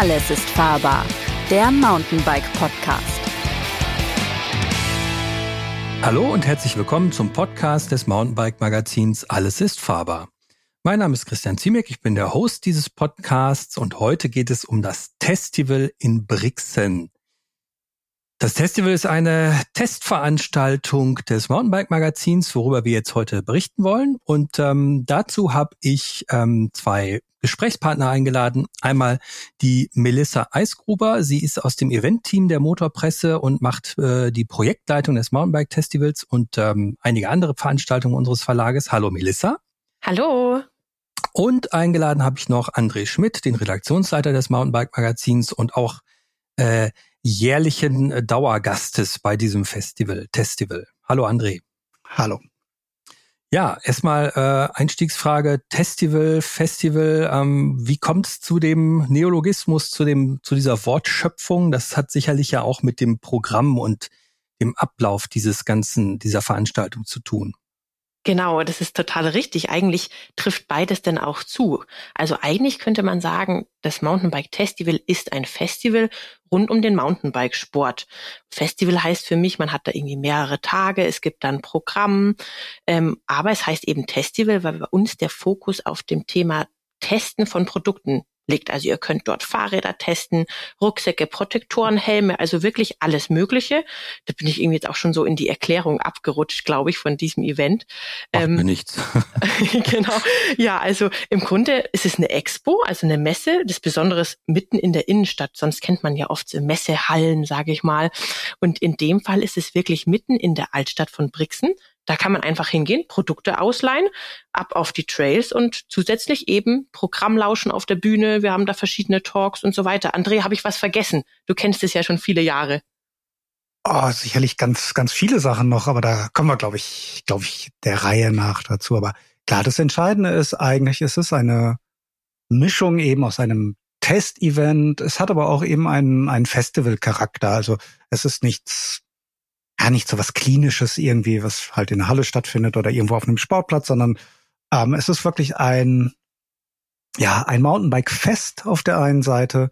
Alles ist fahrbar, der Mountainbike Podcast. Hallo und herzlich willkommen zum Podcast des Mountainbike Magazins Alles ist fahrbar. Mein Name ist Christian Ziemek, ich bin der Host dieses Podcasts und heute geht es um das Testival in Brixen. Das Festival ist eine Testveranstaltung des Mountainbike-Magazins, worüber wir jetzt heute berichten wollen. Und ähm, dazu habe ich ähm, zwei Gesprächspartner eingeladen. Einmal die Melissa Eisgruber. Sie ist aus dem Event-Team der Motorpresse und macht äh, die Projektleitung des Mountainbike-Festivals und ähm, einige andere Veranstaltungen unseres Verlages. Hallo Melissa. Hallo. Und eingeladen habe ich noch André Schmidt, den Redaktionsleiter des Mountainbike-Magazins und auch äh, jährlichen äh, Dauergastes bei diesem Festival, Testival. Hallo André. Hallo. Ja, erstmal äh, Einstiegsfrage, Testival, Festival, ähm, wie kommt es zu dem Neologismus, zu dem, zu dieser Wortschöpfung? Das hat sicherlich ja auch mit dem Programm und dem Ablauf dieses ganzen, dieser Veranstaltung zu tun. Genau, das ist total richtig. Eigentlich trifft beides denn auch zu. Also eigentlich könnte man sagen, das Mountainbike Festival ist ein Festival rund um den Mountainbike-Sport. Festival heißt für mich, man hat da irgendwie mehrere Tage, es gibt dann Programm, ähm, aber es heißt eben Festival, weil bei uns der Fokus auf dem Thema Testen von Produkten liegt. Also ihr könnt dort Fahrräder testen, Rucksäcke, Protektoren, Helme, also wirklich alles Mögliche. Da bin ich irgendwie jetzt auch schon so in die Erklärung abgerutscht, glaube ich, von diesem Event. Macht ähm, nichts. genau. Ja, also im Grunde ist es eine Expo, also eine Messe, das Besonderes mitten in der Innenstadt. Sonst kennt man ja oft so Messehallen, sage ich mal. Und in dem Fall ist es wirklich mitten in der Altstadt von Brixen. Da kann man einfach hingehen, Produkte ausleihen, ab auf die Trails und zusätzlich eben Programmlauschen auf der Bühne. Wir haben da verschiedene Talks und so weiter. André, habe ich was vergessen? Du kennst es ja schon viele Jahre. Oh, sicherlich ganz, ganz viele Sachen noch, aber da kommen wir, glaube ich, glaube ich, der Reihe nach dazu. Aber klar, das Entscheidende ist eigentlich, es ist eine Mischung eben aus einem Test-Event. Es hat aber auch eben einen, einen Festival-Charakter. Also es ist nichts ja nicht so was Klinisches irgendwie, was halt in der Halle stattfindet oder irgendwo auf einem Sportplatz, sondern ähm, es ist wirklich ein, ja, ein Mountainbike-Fest auf der einen Seite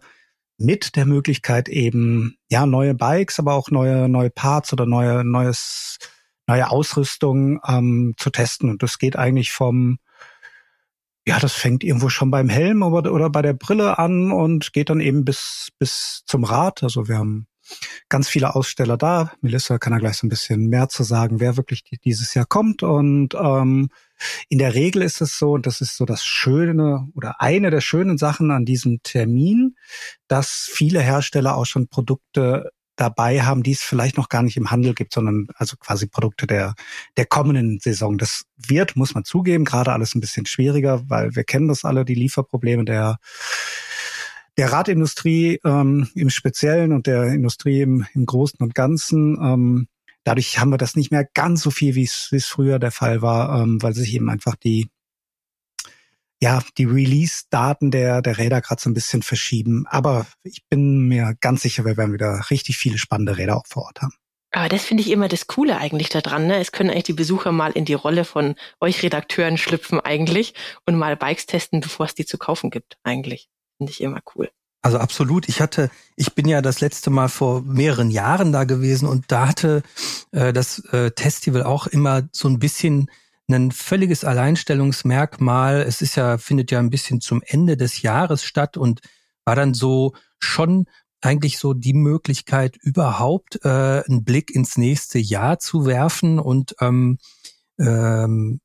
mit der Möglichkeit eben, ja, neue Bikes, aber auch neue, neue Parts oder neue, neues, neue Ausrüstung ähm, zu testen. Und das geht eigentlich vom, ja, das fängt irgendwo schon beim Helm oder, oder bei der Brille an und geht dann eben bis, bis zum Rad. Also wir haben ganz viele Aussteller da. Melissa kann da gleich so ein bisschen mehr zu sagen, wer wirklich dieses Jahr kommt. Und ähm, in der Regel ist es so, und das ist so das Schöne oder eine der schönen Sachen an diesem Termin, dass viele Hersteller auch schon Produkte dabei haben, die es vielleicht noch gar nicht im Handel gibt, sondern also quasi Produkte der, der kommenden Saison. Das wird, muss man zugeben, gerade alles ein bisschen schwieriger, weil wir kennen das alle, die Lieferprobleme der der Radindustrie ähm, im Speziellen und der Industrie im, im Großen und Ganzen. Ähm, dadurch haben wir das nicht mehr ganz so viel, wie es früher der Fall war, ähm, weil sich eben einfach die ja, die Release-Daten der, der Räder gerade so ein bisschen verschieben. Aber ich bin mir ganz sicher, wir werden wieder richtig viele spannende Räder auch vor Ort haben. Aber das finde ich immer das Coole eigentlich daran. Ne? Es können eigentlich die Besucher mal in die Rolle von euch Redakteuren schlüpfen eigentlich und mal Bikes testen, bevor es die zu kaufen gibt eigentlich. Finde ich immer cool. Also absolut. Ich hatte, ich bin ja das letzte Mal vor mehreren Jahren da gewesen und da hatte äh, das äh, Festival auch immer so ein bisschen ein völliges Alleinstellungsmerkmal. Es ist ja, findet ja ein bisschen zum Ende des Jahres statt und war dann so schon eigentlich so die Möglichkeit, überhaupt äh, einen Blick ins nächste Jahr zu werfen und ähm, ähm,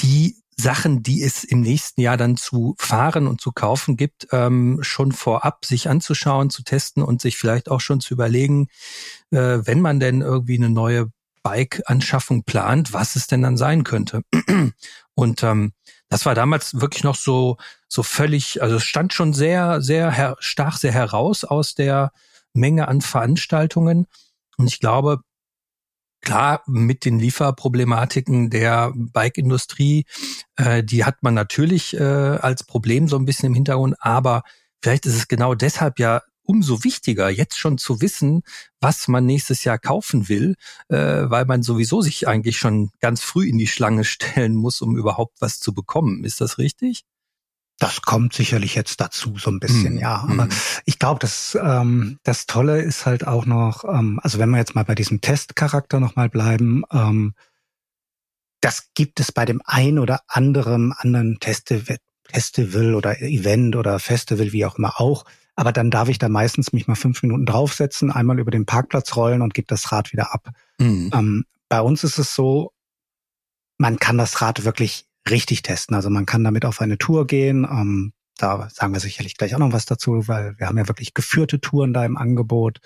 die Sachen, die es im nächsten Jahr dann zu fahren und zu kaufen gibt, ähm, schon vorab sich anzuschauen, zu testen und sich vielleicht auch schon zu überlegen, äh, wenn man denn irgendwie eine neue Bike-Anschaffung plant, was es denn dann sein könnte. Und ähm, das war damals wirklich noch so so völlig, also es stand schon sehr sehr her stach sehr heraus aus der Menge an Veranstaltungen. Und ich glaube, Klar, mit den Lieferproblematiken der Bike-Industrie, äh, die hat man natürlich äh, als Problem so ein bisschen im Hintergrund, aber vielleicht ist es genau deshalb ja umso wichtiger, jetzt schon zu wissen, was man nächstes Jahr kaufen will, äh, weil man sowieso sich eigentlich schon ganz früh in die Schlange stellen muss, um überhaupt was zu bekommen. Ist das richtig? Das kommt sicherlich jetzt dazu so ein bisschen, mm. ja. Aber mm. ich glaube, das ähm, das Tolle ist halt auch noch, ähm, also wenn wir jetzt mal bei diesem Testcharakter nochmal bleiben, ähm, das gibt es bei dem ein oder anderen anderen Festival, Festival oder Event oder Festival, wie auch immer auch. Aber dann darf ich da meistens mich mal fünf Minuten draufsetzen, einmal über den Parkplatz rollen und gebe das Rad wieder ab. Mhm. Ähm, bei uns ist es so, man kann das Rad wirklich richtig testen. Also man kann damit auf eine Tour gehen. Ähm, da sagen wir sicherlich gleich auch noch was dazu, weil wir haben ja wirklich geführte Touren da im Angebot.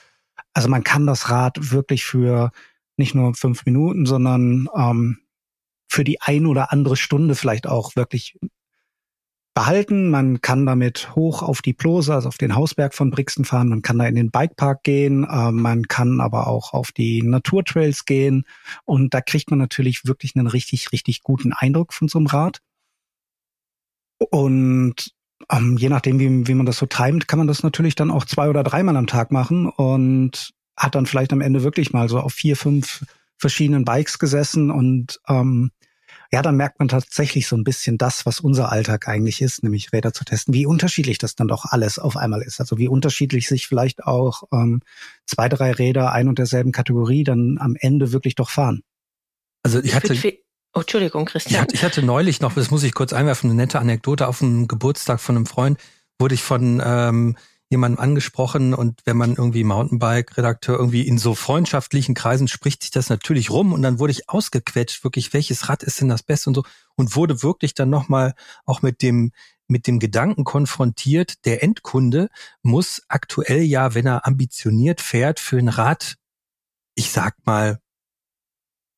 Also man kann das Rad wirklich für nicht nur fünf Minuten, sondern ähm, für die ein oder andere Stunde vielleicht auch wirklich behalten. Man kann damit hoch auf die Plose, also auf den Hausberg von Brixen fahren. Man kann da in den Bikepark gehen. Äh, man kann aber auch auf die Naturtrails gehen. Und da kriegt man natürlich wirklich einen richtig, richtig guten Eindruck von so einem Rad. Und ähm, je nachdem, wie, wie man das so timet, kann man das natürlich dann auch zwei oder dreimal am Tag machen und hat dann vielleicht am Ende wirklich mal so auf vier, fünf verschiedenen Bikes gesessen und ähm, ja, dann merkt man tatsächlich so ein bisschen das, was unser Alltag eigentlich ist, nämlich Räder zu testen, wie unterschiedlich das dann doch alles auf einmal ist. Also wie unterschiedlich sich vielleicht auch ähm, zwei, drei Räder ein und derselben Kategorie dann am Ende wirklich doch fahren. Also ich hatte. Oh, Entschuldigung, Christian. Ich hatte, ich hatte neulich noch, das muss ich kurz einwerfen, eine nette Anekdote auf einem Geburtstag von einem Freund, wurde ich von ähm, jemandem angesprochen und wenn man irgendwie Mountainbike-Redakteur irgendwie in so freundschaftlichen Kreisen spricht sich das natürlich rum und dann wurde ich ausgequetscht, wirklich, welches Rad ist denn das Beste und so und wurde wirklich dann nochmal auch mit dem mit dem Gedanken konfrontiert, der Endkunde muss aktuell ja, wenn er ambitioniert fährt, für ein Rad, ich sag mal,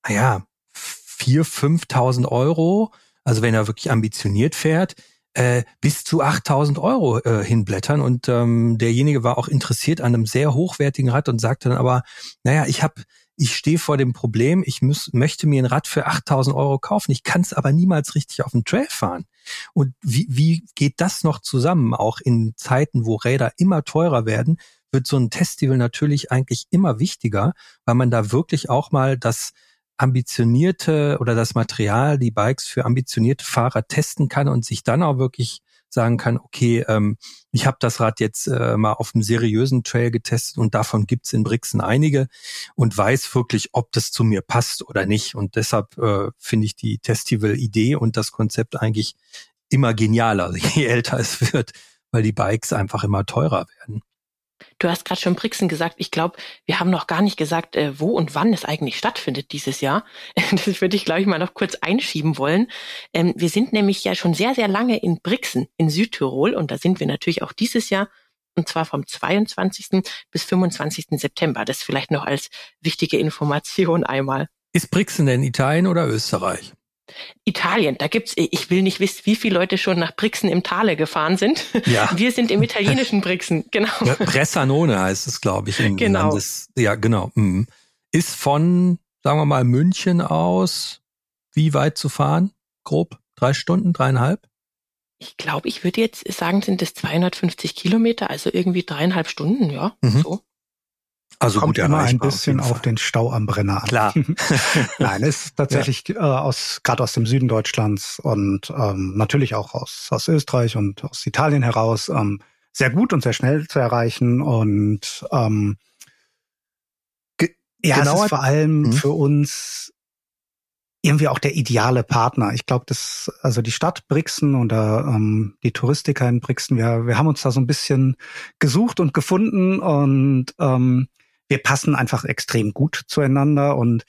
naja, vier, fünftausend Euro, also wenn er wirklich ambitioniert fährt, äh, bis zu 8000 Euro äh, hinblättern. Und ähm, derjenige war auch interessiert an einem sehr hochwertigen Rad und sagte dann aber, naja, ich habe ich stehe vor dem Problem, ich muss, möchte mir ein Rad für 8000 Euro kaufen, ich kann es aber niemals richtig auf dem Trail fahren. Und wie, wie geht das noch zusammen? Auch in Zeiten, wo Räder immer teurer werden, wird so ein Festival natürlich eigentlich immer wichtiger, weil man da wirklich auch mal das ambitionierte oder das Material, die Bikes für ambitionierte Fahrer testen kann und sich dann auch wirklich sagen kann, okay, ähm, ich habe das Rad jetzt äh, mal auf einem seriösen Trail getestet und davon gibt's in Brixen einige und weiß wirklich, ob das zu mir passt oder nicht. Und deshalb äh, finde ich die Testival-Idee und das Konzept eigentlich immer genialer, je älter es wird, weil die Bikes einfach immer teurer werden. Du hast gerade schon Brixen gesagt. Ich glaube, wir haben noch gar nicht gesagt, äh, wo und wann es eigentlich stattfindet dieses Jahr. Das würde ich, glaube ich, mal noch kurz einschieben wollen. Ähm, wir sind nämlich ja schon sehr, sehr lange in Brixen in Südtirol und da sind wir natürlich auch dieses Jahr und zwar vom 22. bis 25. September. Das vielleicht noch als wichtige Information einmal. Ist Brixen denn Italien oder Österreich? Italien, da gibt's, ich will nicht wissen, wie viele Leute schon nach Brixen im Tale gefahren sind. Ja. Wir sind im italienischen Brixen, genau. Ja, Bressanone heißt es, glaube ich. In genau. Landes, ja, genau. Mhm. Ist von, sagen wir mal, München aus wie weit zu fahren? Grob drei Stunden, dreieinhalb? Ich glaube, ich würde jetzt sagen, sind es 250 Kilometer, also irgendwie dreieinhalb Stunden, ja, mhm. so. Also Kommt gut immer ein bisschen auf, auf, den Stau am Brenner an. Klar. Nein, ist tatsächlich ja. äh, aus gerade aus dem Süden Deutschlands und ähm, natürlich auch aus, aus Österreich und aus Italien heraus ähm, sehr gut und sehr schnell zu erreichen und ähm, ja, genau. es ist vor allem mhm. für uns irgendwie auch der ideale Partner. Ich glaube, dass also die Stadt Brixen oder ähm, die Touristiker in Brixen, wir, wir haben uns da so ein bisschen gesucht und gefunden und ähm, wir passen einfach extrem gut zueinander und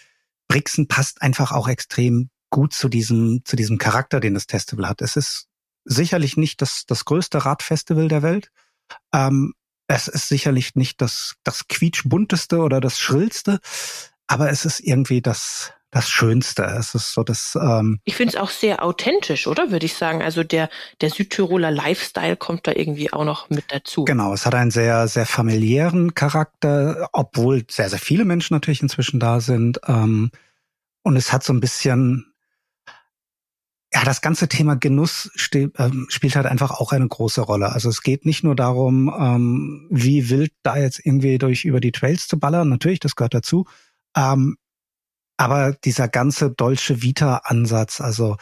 Brixen passt einfach auch extrem gut zu diesem, zu diesem Charakter, den das Festival hat. Es ist sicherlich nicht das, das größte Radfestival der Welt. Ähm, es ist sicherlich nicht das, das quietschbunteste oder das schrillste, aber es ist irgendwie das, das Schönste. Es ist so das. Ähm, ich finde es auch sehr authentisch, oder würde ich sagen. Also der der Südtiroler Lifestyle kommt da irgendwie auch noch mit dazu. Genau, es hat einen sehr sehr familiären Charakter, obwohl sehr sehr viele Menschen natürlich inzwischen da sind. Ähm, und es hat so ein bisschen ja, das ganze Thema Genuss ähm, spielt halt einfach auch eine große Rolle. Also es geht nicht nur darum, ähm, wie wild da jetzt irgendwie durch über die Trails zu ballern. Natürlich, das gehört dazu. Ähm, aber dieser ganze Dolce Vita Ansatz, also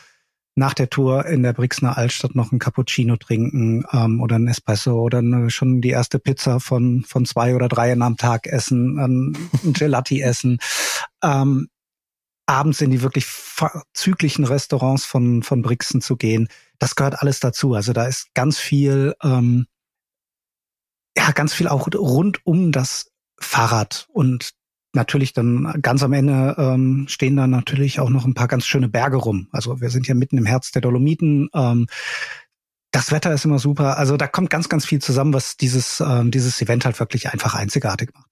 nach der Tour in der Brixner Altstadt noch ein Cappuccino trinken ähm, oder ein Espresso oder eine, schon die erste Pizza von von zwei oder dreien am Tag essen, ähm, ein Gelati essen. Ähm, abends in die wirklich züglichen Restaurants von von Brixen zu gehen, das gehört alles dazu. Also da ist ganz viel, ähm, ja, ganz viel auch rund um das Fahrrad und natürlich dann ganz am Ende ähm, stehen da natürlich auch noch ein paar ganz schöne Berge rum. Also wir sind ja mitten im Herz der Dolomiten. Ähm, das Wetter ist immer super. Also da kommt ganz, ganz viel zusammen, was dieses, ähm, dieses Event halt wirklich einfach einzigartig macht.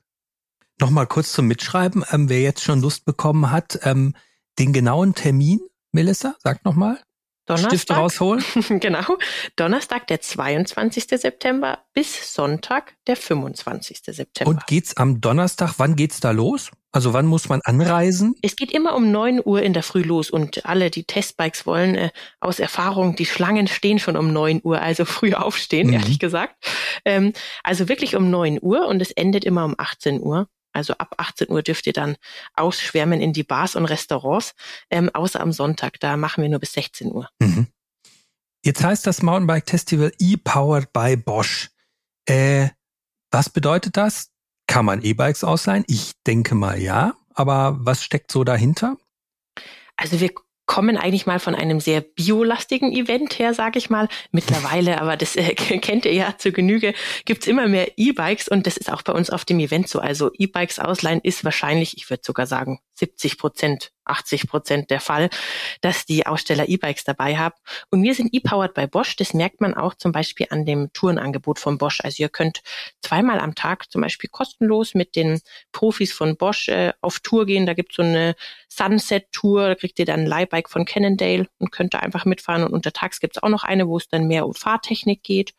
Nochmal kurz zum Mitschreiben. Ähm, wer jetzt schon Lust bekommen hat, ähm, den genauen Termin, Melissa, sag nochmal. Donnerstag, Stift rausholen. genau. Donnerstag, der 22. September bis Sonntag, der 25. September. Und geht's am Donnerstag, wann geht's da los? Also wann muss man anreisen? Es geht immer um neun Uhr in der Früh los und alle, die Testbikes wollen, äh, aus Erfahrung, die Schlangen stehen schon um neun Uhr, also früh aufstehen, mhm. ehrlich gesagt. Ähm, also wirklich um neun Uhr und es endet immer um 18 Uhr. Also ab 18 Uhr dürft ihr dann ausschwärmen in die Bars und Restaurants, ähm, außer am Sonntag. Da machen wir nur bis 16 Uhr. Mhm. Jetzt heißt das Mountainbike Festival E-Powered by Bosch. Äh, was bedeutet das? Kann man E-Bikes ausleihen? Ich denke mal ja. Aber was steckt so dahinter? Also wir kommen eigentlich mal von einem sehr biolastigen Event her, sage ich mal. Mittlerweile, aber das äh, kennt ihr ja zur Genüge, gibt's immer mehr E-Bikes und das ist auch bei uns auf dem Event so. Also E-Bikes ausleihen ist wahrscheinlich, ich würde sogar sagen, 70 Prozent 80 Prozent der Fall, dass die Aussteller E-Bikes dabei haben. Und wir sind E-Powered bei Bosch. Das merkt man auch zum Beispiel an dem Tourenangebot von Bosch. Also ihr könnt zweimal am Tag zum Beispiel kostenlos mit den Profis von Bosch äh, auf Tour gehen. Da gibt's so eine Sunset-Tour. Da kriegt ihr dann ein Leihbike von Cannondale und könnt da einfach mitfahren. Und untertags gibt's auch noch eine, wo es dann mehr um Fahrtechnik geht.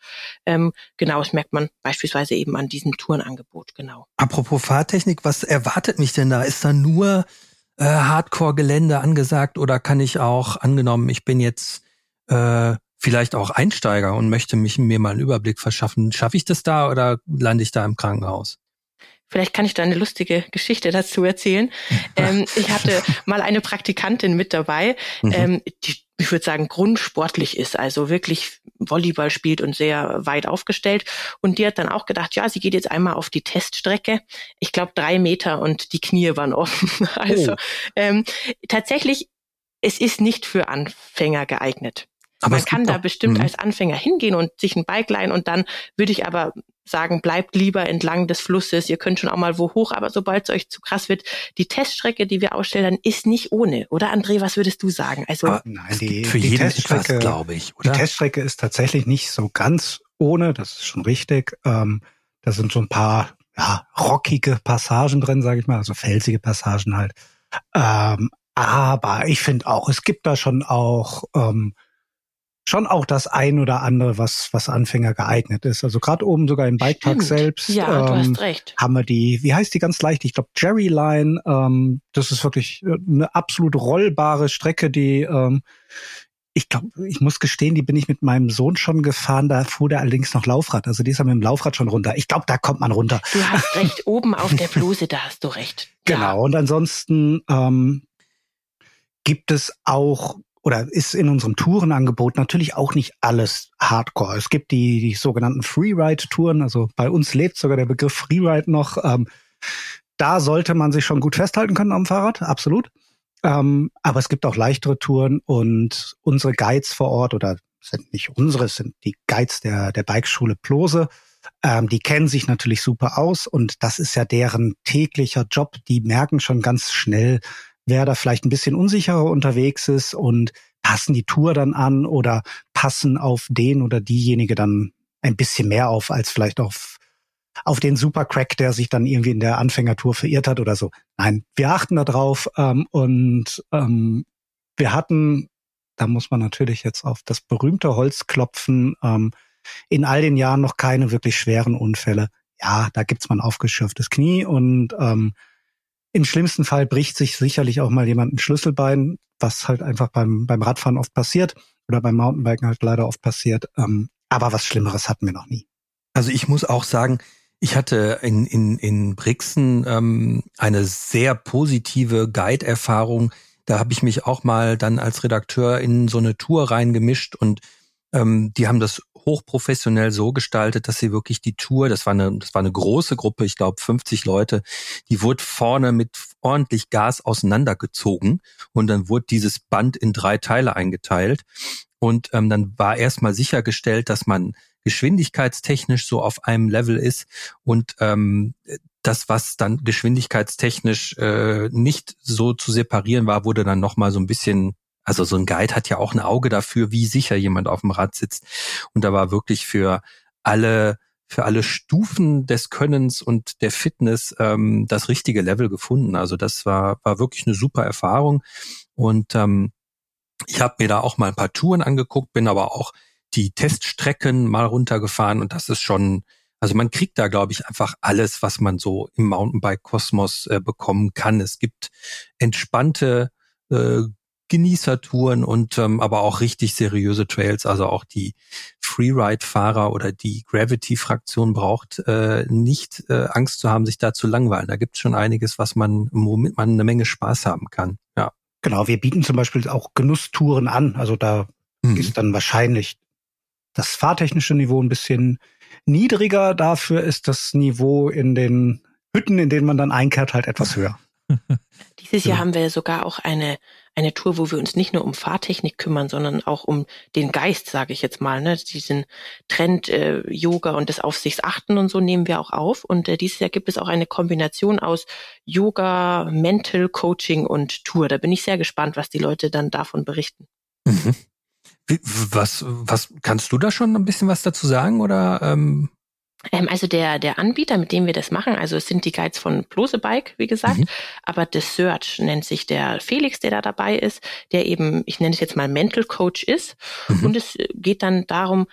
Ähm, genau, das merkt man beispielsweise eben an diesem Tourenangebot. Genau. Apropos Fahrtechnik, was erwartet mich denn da? Ist da nur äh, Hardcore-Gelände angesagt oder kann ich auch, angenommen, ich bin jetzt äh, vielleicht auch Einsteiger und möchte mich mir mal einen Überblick verschaffen, schaffe ich das da oder lande ich da im Krankenhaus? Vielleicht kann ich da eine lustige Geschichte dazu erzählen. ähm, ich hatte mal eine Praktikantin mit dabei, mhm. ähm, die, ich würde sagen, grundsportlich ist, also wirklich Volleyball spielt und sehr weit aufgestellt. Und die hat dann auch gedacht, ja, sie geht jetzt einmal auf die Teststrecke. Ich glaube, drei Meter und die Knie waren offen. also oh. ähm, tatsächlich, es ist nicht für Anfänger geeignet. Aber Man kann da bestimmt mhm. als Anfänger hingehen und sich ein Bike leihen und dann würde ich aber sagen, bleibt lieber entlang des Flusses. Ihr könnt schon auch mal wo hoch, aber sobald es euch zu krass wird, die Teststrecke, die wir ausstellen, ist nicht ohne. Oder André, was würdest du sagen? Also ah, nein, die, für die jeden Teststrecke, glaube ich. Oder? Die Teststrecke ist tatsächlich nicht so ganz ohne. Das ist schon richtig. Ähm, da sind so ein paar ja, rockige Passagen drin, sage ich mal, also felsige Passagen halt. Ähm, aber ich finde auch, es gibt da schon auch ähm, schon auch das ein oder andere, was, was Anfänger geeignet ist. Also gerade oben sogar im Bikepark selbst ja, ähm, du hast recht. haben wir die, wie heißt die ganz leicht? Ich glaube Jerry Line. Ähm, das ist wirklich äh, eine absolut rollbare Strecke, die ähm, ich glaube, ich muss gestehen, die bin ich mit meinem Sohn schon gefahren, da fuhr der allerdings noch Laufrad. Also die ist ja mit dem Laufrad schon runter. Ich glaube, da kommt man runter. Du hast recht, oben auf der Bluse, da hast du recht. Genau, ja. und ansonsten ähm, gibt es auch oder ist in unserem Tourenangebot natürlich auch nicht alles Hardcore. Es gibt die, die sogenannten Freeride-Touren, also bei uns lebt sogar der Begriff Freeride noch. Ähm, da sollte man sich schon gut festhalten können am Fahrrad, absolut. Ähm, aber es gibt auch leichtere Touren und unsere Guides vor Ort oder sind nicht unsere, sind die Guides der, der Bikeschule Plose. Ähm, die kennen sich natürlich super aus und das ist ja deren täglicher Job. Die merken schon ganz schnell, wer da vielleicht ein bisschen unsicherer unterwegs ist und passen die Tour dann an oder passen auf den oder diejenige dann ein bisschen mehr auf als vielleicht auf auf den Supercrack, der sich dann irgendwie in der Anfängertour verirrt hat oder so. Nein, wir achten da drauf ähm, und ähm, wir hatten, da muss man natürlich jetzt auf das berühmte Holz klopfen, ähm, in all den Jahren noch keine wirklich schweren Unfälle. Ja, da gibt's mal ein aufgeschürftes Knie und ähm, im schlimmsten Fall bricht sich sicherlich auch mal jemand ein Schlüsselbein, was halt einfach beim, beim Radfahren oft passiert oder beim Mountainbiken halt leider oft passiert. Ähm, aber was Schlimmeres hatten wir noch nie. Also ich muss auch sagen, ich hatte in, in, in Brixen ähm, eine sehr positive Guide-Erfahrung, Da habe ich mich auch mal dann als Redakteur in so eine Tour reingemischt und ähm, die haben das hochprofessionell so gestaltet, dass sie wirklich die Tour, das war eine, das war eine große Gruppe, ich glaube 50 Leute, die wurde vorne mit ordentlich Gas auseinandergezogen und dann wurde dieses Band in drei Teile eingeteilt. Und ähm, dann war erstmal sichergestellt, dass man geschwindigkeitstechnisch so auf einem Level ist und ähm, das, was dann geschwindigkeitstechnisch äh, nicht so zu separieren war, wurde dann nochmal so ein bisschen also so ein Guide hat ja auch ein Auge dafür, wie sicher jemand auf dem Rad sitzt. Und da war wirklich für alle für alle Stufen des Könnens und der Fitness ähm, das richtige Level gefunden. Also das war war wirklich eine super Erfahrung. Und ähm, ich habe mir da auch mal ein paar Touren angeguckt, bin aber auch die Teststrecken mal runtergefahren und das ist schon, also man kriegt da, glaube ich, einfach alles, was man so im Mountainbike-Kosmos äh, bekommen kann. Es gibt entspannte, äh, Genießertouren und ähm, aber auch richtig seriöse Trails. Also auch die Freeride-Fahrer oder die Gravity-Fraktion braucht äh, nicht äh, Angst zu haben, sich da zu langweilen. Da gibt es schon einiges, was man, womit man eine Menge Spaß haben kann. Ja. Genau, wir bieten zum Beispiel auch Genusstouren an. Also da mhm. ist dann wahrscheinlich das fahrtechnische Niveau ein bisschen niedriger. Dafür ist das Niveau in den Hütten, in denen man dann einkehrt, halt etwas höher. Dieses Jahr haben wir sogar auch eine eine Tour, wo wir uns nicht nur um Fahrtechnik kümmern, sondern auch um den Geist, sage ich jetzt mal. Ne? Diesen Trend äh, Yoga und das Auf sich's achten und so nehmen wir auch auf. Und äh, dieses Jahr gibt es auch eine Kombination aus Yoga, Mental Coaching und Tour. Da bin ich sehr gespannt, was die Leute dann davon berichten. Mhm. Wie, was, was kannst du da schon ein bisschen was dazu sagen oder ähm, ähm, also der, der Anbieter, mit dem wir das machen, also es sind die Guides von Plose Bike, wie gesagt, mhm. aber The Search nennt sich der Felix, der da dabei ist, der eben, ich nenne es jetzt mal Mental Coach ist. Mhm. Und es geht dann darum,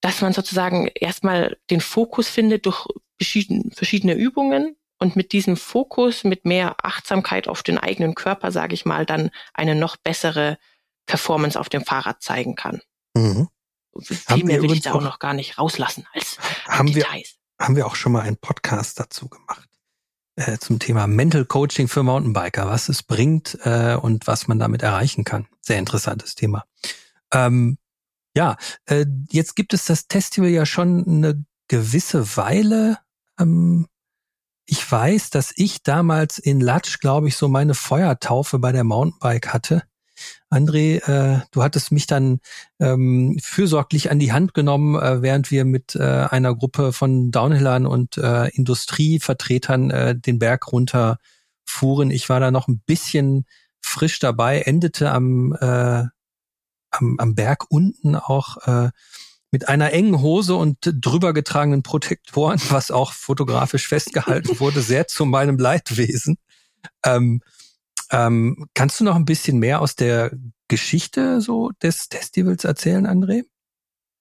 dass man sozusagen erstmal den Fokus findet durch verschiedene Übungen und mit diesem Fokus, mit mehr Achtsamkeit auf den eigenen Körper, sage ich mal, dann eine noch bessere Performance auf dem Fahrrad zeigen kann. Mhm. Viel mehr will ich da auch noch gar nicht rauslassen als haben Details. Wir, haben wir auch schon mal einen Podcast dazu gemacht äh, zum Thema Mental Coaching für Mountainbiker, was es bringt äh, und was man damit erreichen kann. Sehr interessantes Thema. Ähm, ja, äh, jetzt gibt es das Festival ja schon eine gewisse Weile. Ähm, ich weiß, dass ich damals in Latsch, glaube ich, so meine Feuertaufe bei der Mountainbike hatte. André, äh, du hattest mich dann ähm, fürsorglich an die Hand genommen, äh, während wir mit äh, einer Gruppe von Downhillern und äh, Industrievertretern äh, den Berg runter fuhren. Ich war da noch ein bisschen frisch dabei, endete am, äh, am, am Berg unten auch äh, mit einer engen Hose und drüber getragenen Protektoren, was auch fotografisch festgehalten wurde, sehr zu meinem Leidwesen. Ähm, ähm, kannst du noch ein bisschen mehr aus der Geschichte so des Festivals erzählen, André?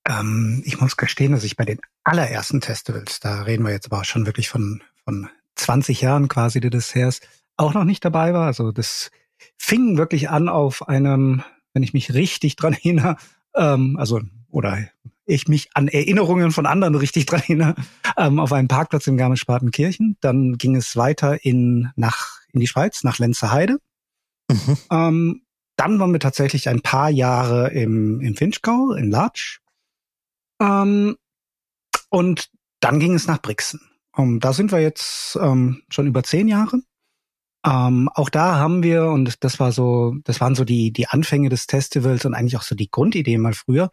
Ähm, ich muss gestehen, dass ich bei den allerersten Festivals, da reden wir jetzt aber schon wirklich von, von 20 Jahren quasi der Desserts, auch noch nicht dabei war. Also das fing wirklich an auf einem, wenn ich mich richtig dran erinnere, ähm, also oder ich mich an Erinnerungen von anderen richtig dran erinnere, ähm, auf einem Parkplatz in Garmisch-Partenkirchen. Dann ging es weiter in nach in die Schweiz, nach Lenzerheide. Mhm. Ähm, dann waren wir tatsächlich ein paar Jahre im, im Finchgau, in Latsch. Ähm, und dann ging es nach Brixen. Um, da sind wir jetzt ähm, schon über zehn Jahre. Ähm, auch da haben wir, und das war so, das waren so die, die Anfänge des Festivals und eigentlich auch so die Grundidee mal früher,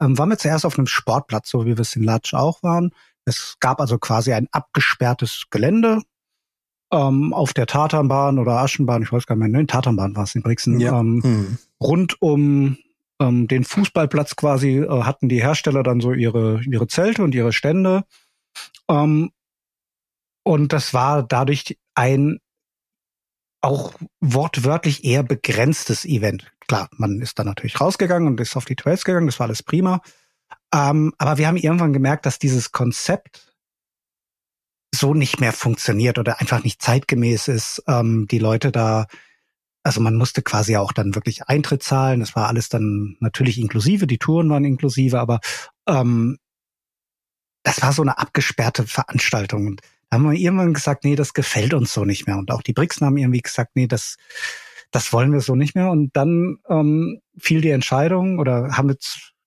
ähm, waren wir zuerst auf einem Sportplatz, so wie wir es in Latsch auch waren. Es gab also quasi ein abgesperrtes Gelände, ähm, auf der Tatanbahn oder Aschenbahn, ich weiß gar nicht mehr, ne, Tatanbahn war es in Brixen, ja. ähm, hm. rund um ähm, den Fußballplatz quasi äh, hatten die Hersteller dann so ihre, ihre Zelte und ihre Stände. Ähm, und das war dadurch ein auch wortwörtlich eher begrenztes Event. Klar, man ist dann natürlich rausgegangen und ist auf die Trails gegangen, das war alles prima. Ähm, aber wir haben irgendwann gemerkt, dass dieses Konzept so nicht mehr funktioniert oder einfach nicht zeitgemäß ist, ähm, die Leute da, also man musste quasi auch dann wirklich Eintritt zahlen. Das war alles dann natürlich inklusive, die Touren waren inklusive, aber ähm, das war so eine abgesperrte Veranstaltung. Und da haben wir irgendwann gesagt, nee, das gefällt uns so nicht mehr. Und auch die Brixen haben irgendwie gesagt, nee, das, das wollen wir so nicht mehr. Und dann ähm, fiel die Entscheidung oder haben wir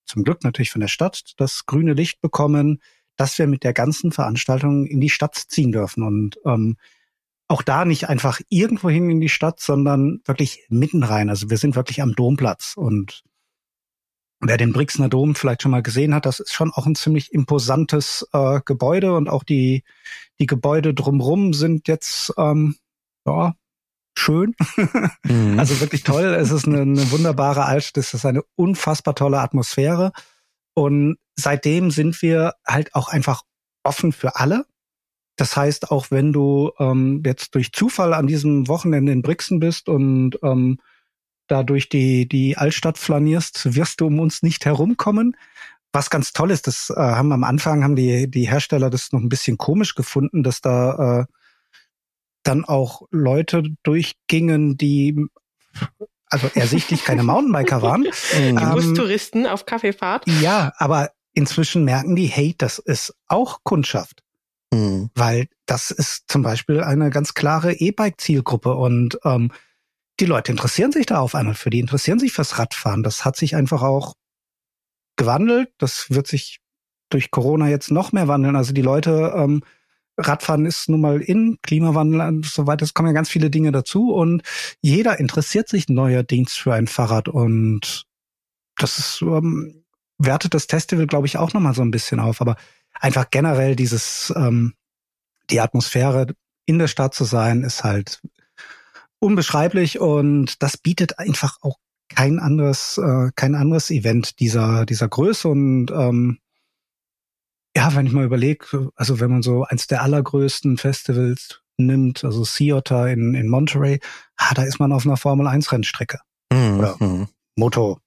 zum Glück natürlich von der Stadt das grüne Licht bekommen, dass wir mit der ganzen Veranstaltung in die Stadt ziehen dürfen. Und ähm, auch da nicht einfach irgendwo hin in die Stadt, sondern wirklich mitten rein. Also wir sind wirklich am Domplatz und Wer den Brixner Dom vielleicht schon mal gesehen hat, das ist schon auch ein ziemlich imposantes äh, Gebäude und auch die, die Gebäude drumrum sind jetzt ähm, ja, schön. Mhm. Also wirklich toll. Es ist eine, eine wunderbare Altstadt, es ist eine unfassbar tolle Atmosphäre. Und seitdem sind wir halt auch einfach offen für alle. Das heißt, auch wenn du ähm, jetzt durch Zufall an diesem Wochenende in Brixen bist und ähm, da durch die, die Altstadt flanierst, wirst du um uns nicht herumkommen. Was ganz toll ist, das äh, haben am Anfang haben die, die Hersteller das noch ein bisschen komisch gefunden, dass da äh, dann auch Leute durchgingen, die also ersichtlich keine Mountainbiker waren. Die ähm, Bustouristen auf Kaffeefahrt. Ja, aber inzwischen merken die, hey, das ist auch Kundschaft. Mhm. Weil das ist zum Beispiel eine ganz klare E-Bike-Zielgruppe und ähm, die Leute interessieren sich da auf einmal für, die interessieren sich fürs Radfahren. Das hat sich einfach auch gewandelt. Das wird sich durch Corona jetzt noch mehr wandeln. Also die Leute, ähm, Radfahren ist nun mal in, Klimawandel und so weiter. Es kommen ja ganz viele Dinge dazu und jeder interessiert sich neuerdings für ein Fahrrad und das ist, ähm, wertet das Festival, glaube ich, auch nochmal so ein bisschen auf. Aber einfach generell dieses, ähm, die Atmosphäre in der Stadt zu sein, ist halt unbeschreiblich und das bietet einfach auch kein anderes, äh, kein anderes Event dieser, dieser Größe und ähm, ja, wenn ich mal überlege, also wenn man so eins der allergrößten Festivals nimmt, also Sea Otter in, in Monterey, ah, da ist man auf einer Formel 1 Rennstrecke. Mhm. Oder mhm. Moto,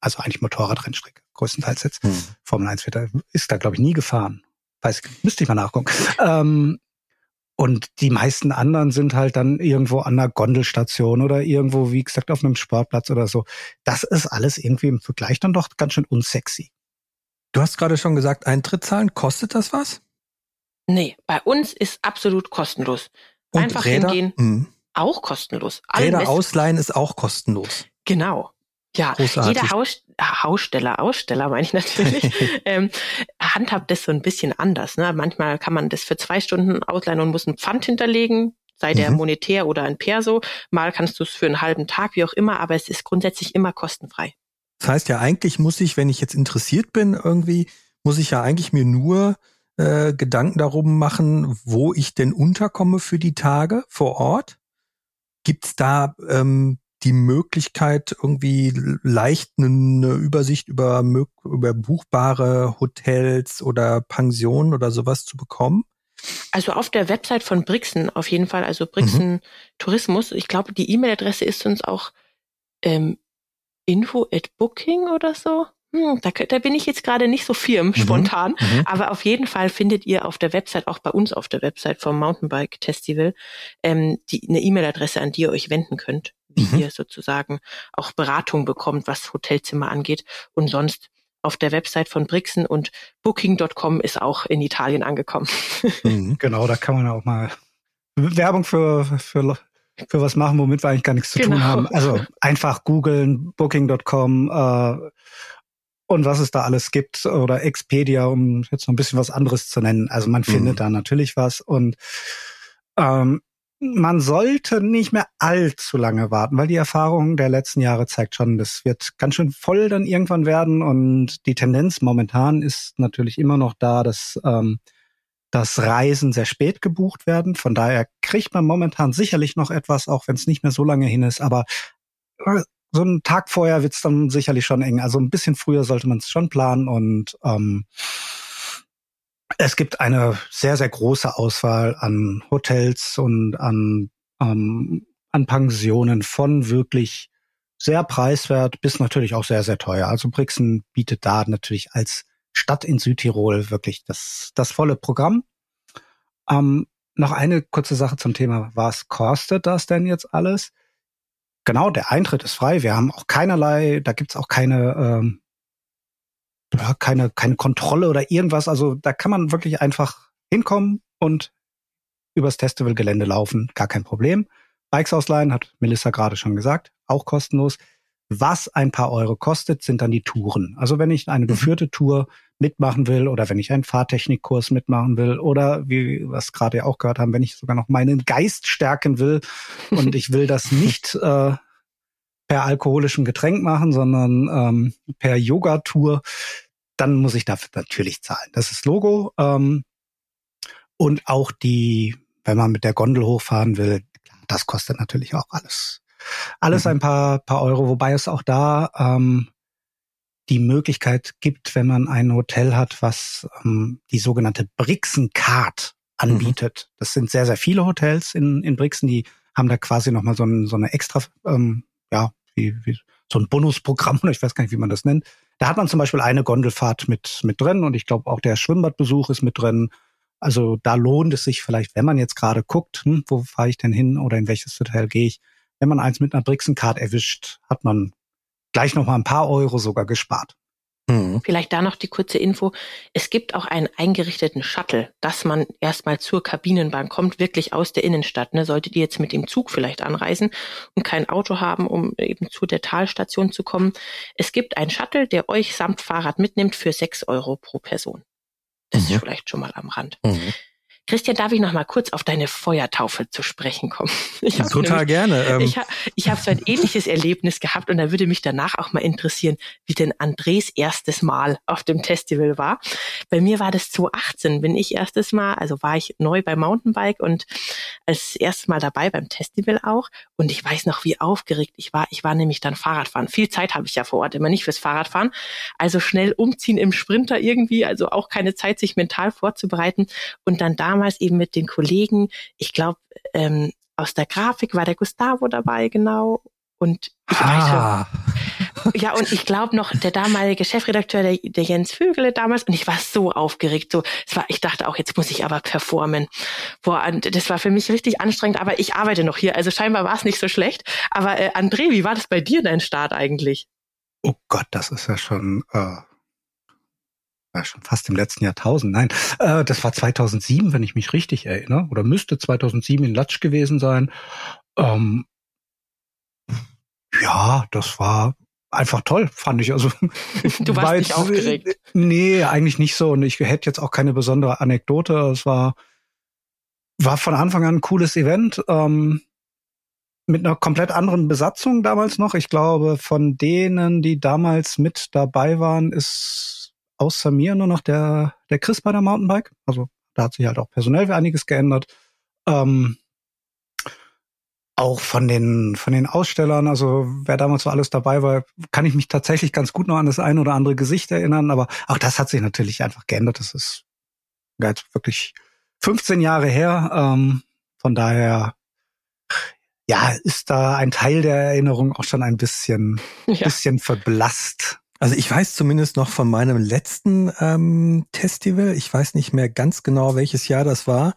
also eigentlich Motorradrennstrecke, größtenteils jetzt. Mhm. Formel 1 wird da, ist da, glaube ich, nie gefahren. Weiß, müsste ich mal nachgucken. Ähm, und die meisten anderen sind halt dann irgendwo an einer Gondelstation oder irgendwo, wie gesagt, auf einem Sportplatz oder so. Das ist alles irgendwie im Vergleich dann doch ganz schön unsexy. Du hast gerade schon gesagt, Eintritt zahlen. Kostet das was? Nee, bei uns ist absolut kostenlos. Und Einfach Räder? hingehen, Hm. auch kostenlos. Alle Räder Mess- ausleihen ist auch kostenlos. Genau. Ja, Großartig. jeder Haus, Haussteller, Aussteller meine ich natürlich, ähm, handhabt das so ein bisschen anders. Ne? Manchmal kann man das für zwei Stunden ausleihen und muss einen Pfand hinterlegen, sei der Mhm. monetär oder ein Perso. Mal kannst du es für einen halben Tag, wie auch immer, aber es ist grundsätzlich immer kostenfrei. Das heißt ja eigentlich muss ich, wenn ich jetzt interessiert bin irgendwie, muss ich ja eigentlich mir nur äh, Gedanken darum machen, wo ich denn unterkomme für die Tage vor Ort. Gibt's da ähm, die Möglichkeit, irgendwie leicht eine, Übersicht über, über buchbare Hotels oder Pensionen oder sowas zu bekommen? Also auf der Website von Brixen auf jeden Fall, also Brixen Tourismus. Ich glaube, die E-Mail-Adresse ist uns auch ähm, info at booking oder so. Hm, da, da bin ich jetzt gerade nicht so firm, spontan. Mhm. Aber auf jeden Fall findet ihr auf der Website, auch bei uns auf der Website vom Mountainbike Festival, ähm, die, eine E-Mail-Adresse, an die ihr euch wenden könnt, wie Mhm. ihr sozusagen auch Beratung bekommt, was Hotelzimmer angeht. Und sonst auf der Website von Brixen und Booking.com ist auch in Italien angekommen. Mhm. Genau, da kann man auch mal Werbung für, für, für was machen, womit wir eigentlich gar nichts zu tun Genau. haben. Also einfach googeln, booking.com äh, und was es da alles gibt oder Expedia, um jetzt noch ein bisschen was anderes zu nennen. Also man findet da natürlich was und ähm, man sollte nicht mehr allzu lange warten, weil die Erfahrung der letzten Jahre zeigt schon, das wird ganz schön voll dann irgendwann werden und die Tendenz momentan ist natürlich immer noch da, dass ähm, dass Reisen sehr spät gebucht werden. Von daher kriegt man momentan sicherlich noch etwas, auch wenn es nicht mehr so lange hin ist. Aber äh, so einen Tag vorher wird's dann sicherlich schon eng. Also ein bisschen früher sollte man es schon planen und ähm, es gibt eine sehr, sehr große Auswahl an Hotels und an, ähm, an Pensionen von wirklich sehr preiswert bis natürlich auch sehr, sehr teuer. Also Brixen bietet da natürlich als Stadt in Südtirol wirklich das, das volle Programm. Ähm, noch eine kurze Sache zum Thema, was kostet das denn jetzt alles? Genau, der Eintritt ist frei. Wir haben auch keinerlei, da gibt's auch keine, ähm, ja, keine, keine Kontrolle oder irgendwas. Also da kann man wirklich einfach hinkommen und übers Festivalgelände laufen, gar kein Problem. Bikes ausleihen, hat Melissa gerade schon gesagt, auch kostenlos. Was ein paar Euro kostet, sind dann die Touren. Also wenn ich eine mhm. geführte Tour mitmachen will oder wenn ich einen Fahrtechnikkurs mitmachen will oder wie wir es gerade ja auch gehört haben, wenn ich sogar noch meinen Geist stärken will und ich will das nicht äh, per alkoholischem Getränk machen, sondern ähm, per Yoga-Tour, dann muss ich dafür natürlich zahlen. Das ist Logo. Ähm, und auch die, wenn man mit der Gondel hochfahren will, das kostet natürlich auch alles. Alles mhm. ein paar, paar Euro, wobei es auch da ähm, die Möglichkeit gibt, wenn man ein Hotel hat, was ähm, die sogenannte Brixen Card anbietet. Mhm. Das sind sehr, sehr viele Hotels in, in Brixen, die haben da quasi nochmal so, ein, so eine extra, ähm, ja, wie, wie so ein Bonusprogramm oder ich weiß gar nicht, wie man das nennt. Da hat man zum Beispiel eine Gondelfahrt mit, mit drin und ich glaube auch der Schwimmbadbesuch ist mit drin. Also da lohnt es sich vielleicht, wenn man jetzt gerade guckt, hm, wo fahre ich denn hin oder in welches Hotel gehe ich, wenn man eins mit einer Brixencard erwischt, hat man gleich noch mal ein paar Euro sogar gespart. Mhm. Vielleicht da noch die kurze Info. Es gibt auch einen eingerichteten Shuttle, dass man erstmal zur Kabinenbahn kommt, wirklich aus der Innenstadt. Ne? Solltet ihr jetzt mit dem Zug vielleicht anreisen und kein Auto haben, um eben zu der Talstation zu kommen. Es gibt einen Shuttle, der euch samt Fahrrad mitnimmt für sechs Euro pro Person. Das mhm. ist vielleicht schon mal am Rand. Mhm. Christian, darf ich noch mal kurz auf deine Feuertaufe zu sprechen kommen? Ich Total nämlich, gerne. Ähm. Ich, ich habe so ein ähnliches Erlebnis gehabt und da würde mich danach auch mal interessieren, wie denn Andres erstes Mal auf dem Festival war. Bei mir war das 2018, bin ich erstes Mal, also war ich neu beim Mountainbike und als erstes Mal dabei beim Festival auch. Und ich weiß noch, wie aufgeregt ich war. Ich war nämlich dann Fahrradfahren. Viel Zeit habe ich ja vor Ort immer nicht fürs Fahrradfahren. Also schnell umziehen im Sprinter irgendwie, also auch keine Zeit, sich mental vorzubereiten und dann da damals eben mit den Kollegen, ich glaube, ähm, aus der Grafik war der Gustavo dabei, genau. Und ich ah. weiß ja, und ich glaube noch der damalige Chefredakteur, der, der Jens Vögele damals, und ich war so aufgeregt, so, es war, ich dachte auch, jetzt muss ich aber performen. Boah, und das war für mich richtig anstrengend, aber ich arbeite noch hier, also scheinbar war es nicht so schlecht. Aber äh, André, wie war das bei dir, dein Start eigentlich? Oh Gott, das ist ja schon äh, war schon fast im letzten Jahrtausend. Nein, äh, das war 2007, wenn ich mich richtig erinnere, oder müsste 2007 in Latsch gewesen sein. Ähm, ja, das war einfach toll, fand ich. Also du warst war nicht aufgeregt. Nee, eigentlich nicht so. Und ich hätte jetzt auch keine besondere Anekdote. Es war war von Anfang an ein cooles Event. Ähm, mit einer komplett anderen Besatzung damals noch. Ich glaube, von denen, die damals mit dabei waren, ist außer mir nur noch der, der Chris bei der Mountainbike. Also da hat sich halt auch personell einiges geändert. Ähm, auch von den, von den Ausstellern, also wer damals so alles dabei war, kann ich mich tatsächlich ganz gut noch an das ein oder andere Gesicht erinnern, aber auch das hat sich natürlich einfach geändert. Das ist jetzt wirklich 15 Jahre her. Ähm, von daher, ja, ist da ein Teil der Erinnerung auch schon ein bisschen, ja. bisschen verblasst. Also ich weiß zumindest noch von meinem letzten ähm, Festival, ich weiß nicht mehr ganz genau, welches Jahr das war,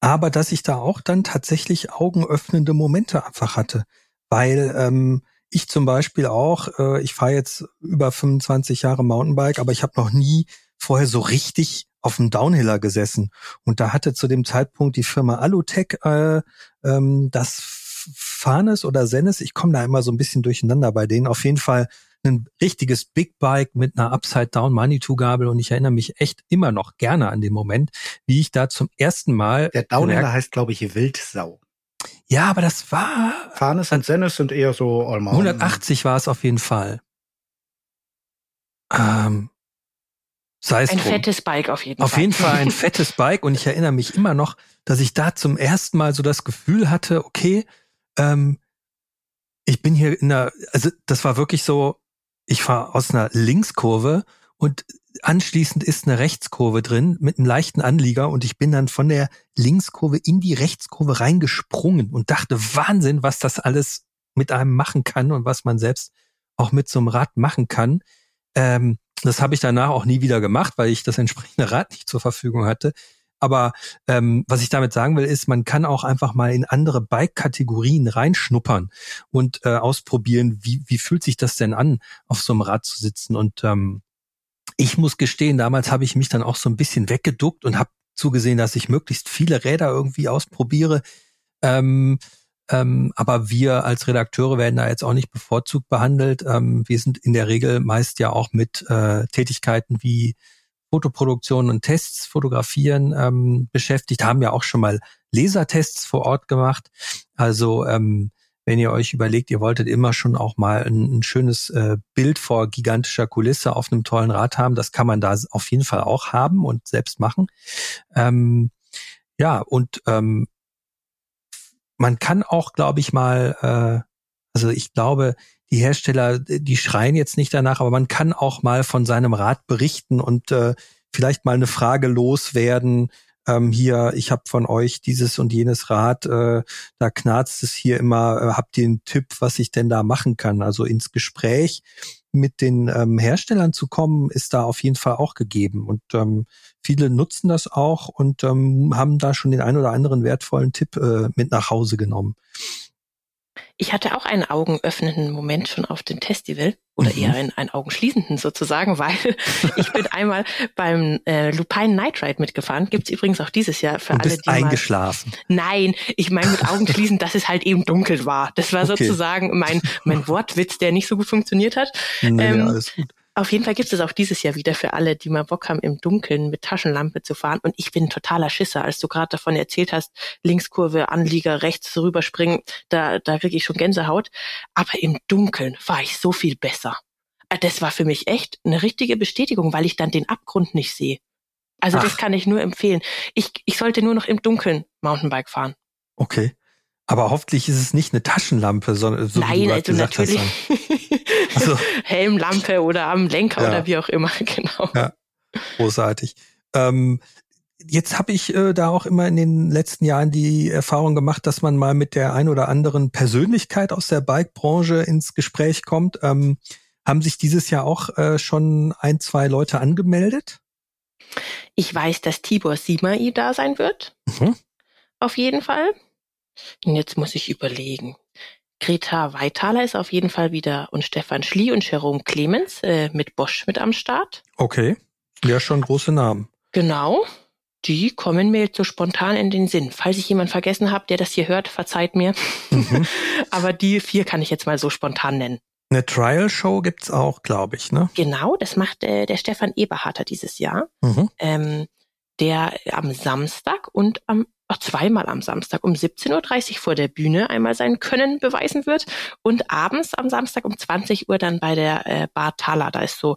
aber dass ich da auch dann tatsächlich augenöffnende Momente einfach hatte. Weil ähm, ich zum Beispiel auch, äh, ich fahre jetzt über 25 Jahre Mountainbike, aber ich habe noch nie vorher so richtig auf dem Downhiller gesessen. Und da hatte zu dem Zeitpunkt die Firma Alutech äh, ähm, das Fanes oder Senes, ich komme da immer so ein bisschen durcheinander bei denen, auf jeden Fall ein richtiges Big Bike mit einer Upside-Down Manitou-Gabel und ich erinnere mich echt immer noch gerne an den Moment, wie ich da zum ersten Mal. Der Downhiller heißt, glaube ich, Wildsau. Ja, aber das war. Farnes und Sennes sind eher so Allmann. 180 war es auf jeden Fall. Ähm, sei es ein drum. fettes Bike auf jeden auf Fall. Auf jeden Fall ein fettes Bike und ich erinnere mich immer noch, dass ich da zum ersten Mal so das Gefühl hatte, okay, ähm, ich bin hier in der, also das war wirklich so, ich fahre aus einer Linkskurve und anschließend ist eine Rechtskurve drin mit einem leichten Anlieger und ich bin dann von der Linkskurve in die Rechtskurve reingesprungen und dachte, Wahnsinn, was das alles mit einem machen kann und was man selbst auch mit so einem Rad machen kann. Ähm, das habe ich danach auch nie wieder gemacht, weil ich das entsprechende Rad nicht zur Verfügung hatte. Aber ähm, was ich damit sagen will, ist, man kann auch einfach mal in andere Bike-Kategorien reinschnuppern und äh, ausprobieren, wie, wie fühlt sich das denn an, auf so einem Rad zu sitzen. Und ähm, ich muss gestehen, damals habe ich mich dann auch so ein bisschen weggeduckt und habe zugesehen, dass ich möglichst viele Räder irgendwie ausprobiere. Ähm, Ähm, aber wir als Redakteure werden da jetzt auch nicht bevorzugt behandelt. Ähm, wir sind in der Regel meist ja auch mit äh, Tätigkeiten wie Fotoproduktion und Tests, Fotografieren ähm, beschäftigt, haben ja auch schon mal Lasertests vor Ort gemacht. Also ähm, wenn ihr euch überlegt, ihr wolltet immer schon auch mal ein, ein schönes äh, Bild vor gigantischer Kulisse auf einem tollen Rad haben, das kann man da auf jeden Fall auch haben und selbst machen. Ähm, ja, und ähm, man kann auch, glaube ich mal, äh, also ich glaube, die Hersteller, die schreien jetzt nicht danach, aber man kann auch mal von seinem Rad berichten und äh, vielleicht mal eine Frage loswerden. Ähm, hier, ich habe von euch dieses und jenes Rad, äh, da knarzt es hier immer, äh, habt ihr einen Tipp, was ich denn da machen kann? Also ins Gespräch mit den ähm, Herstellern zu kommen, ist da auf jeden Fall auch gegeben. Und ähm, viele nutzen das auch und ähm, haben da schon den ein oder anderen wertvollen Tipp äh, mit nach Hause genommen. Ich hatte auch einen augenöffnenden Moment schon auf dem Festival oder mhm. eher einen, einen augenschließenden sozusagen, weil ich bin einmal beim äh, Lupine Night Ride mitgefahren. Gibt's übrigens auch dieses Jahr für Und alle, bist die eingeschlafen. Mal, nein, ich meine mit Augen schließen, dass es halt eben dunkel war. Das war okay. sozusagen mein mein Wortwitz, der nicht so gut funktioniert hat. Nee, ähm, alles gut. Auf jeden Fall gibt es auch dieses Jahr wieder für alle, die mal Bock haben, im Dunkeln mit Taschenlampe zu fahren. Und ich bin ein totaler Schisser, als du gerade davon erzählt hast, Linkskurve, Anlieger, rechts rüberspringen, da, da kriege ich schon Gänsehaut. Aber im Dunkeln war ich so viel besser. Äh, das war für mich echt eine richtige Bestätigung, weil ich dann den Abgrund nicht sehe. Also Ach. das kann ich nur empfehlen. Ich, ich sollte nur noch im Dunkeln Mountainbike fahren. Okay. Aber hoffentlich ist es nicht eine Taschenlampe, sondern so Nein, also natürlich also, Helmlampe oder am Lenker ja. oder wie auch immer, genau. Ja, großartig. Ähm, jetzt habe ich äh, da auch immer in den letzten Jahren die Erfahrung gemacht, dass man mal mit der ein oder anderen Persönlichkeit aus der Bike-Branche ins Gespräch kommt. Ähm, haben sich dieses Jahr auch äh, schon ein, zwei Leute angemeldet? Ich weiß, dass Tibor Simai da sein wird. Mhm. Auf jeden Fall. Und jetzt muss ich überlegen. Greta Weithaler ist auf jeden Fall wieder und Stefan Schlie und Jerome Clemens äh, mit Bosch mit am Start. Okay. Ja, schon große Namen. Genau. Die kommen mir jetzt so spontan in den Sinn. Falls ich jemanden vergessen habe, der das hier hört, verzeiht mir. Mhm. Aber die vier kann ich jetzt mal so spontan nennen. Eine Trial-Show gibt's auch, glaube ich, ne? Genau, das macht äh, der Stefan Eberharter dieses Jahr. Mhm. Ähm, der am Samstag und am auch zweimal am Samstag um 17.30 Uhr vor der Bühne einmal sein Können beweisen wird und abends am Samstag um 20 Uhr dann bei der äh, Bar Thaler. Da ist so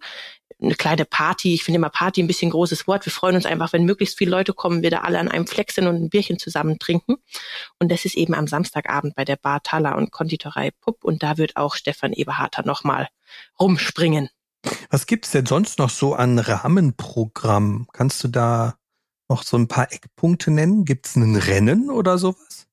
eine kleine Party. Ich finde immer Party ein bisschen großes Wort. Wir freuen uns einfach, wenn möglichst viele Leute kommen, wir da alle an einem Fleck sind und ein Bierchen zusammen trinken. Und das ist eben am Samstagabend bei der Bar Thaler und Konditorei Pupp. Und da wird auch Stefan Eberharter nochmal rumspringen. Was gibt's denn sonst noch so an Rahmenprogramm? Kannst du da noch so ein paar Eckpunkte nennen? Gibt es ein Rennen oder sowas?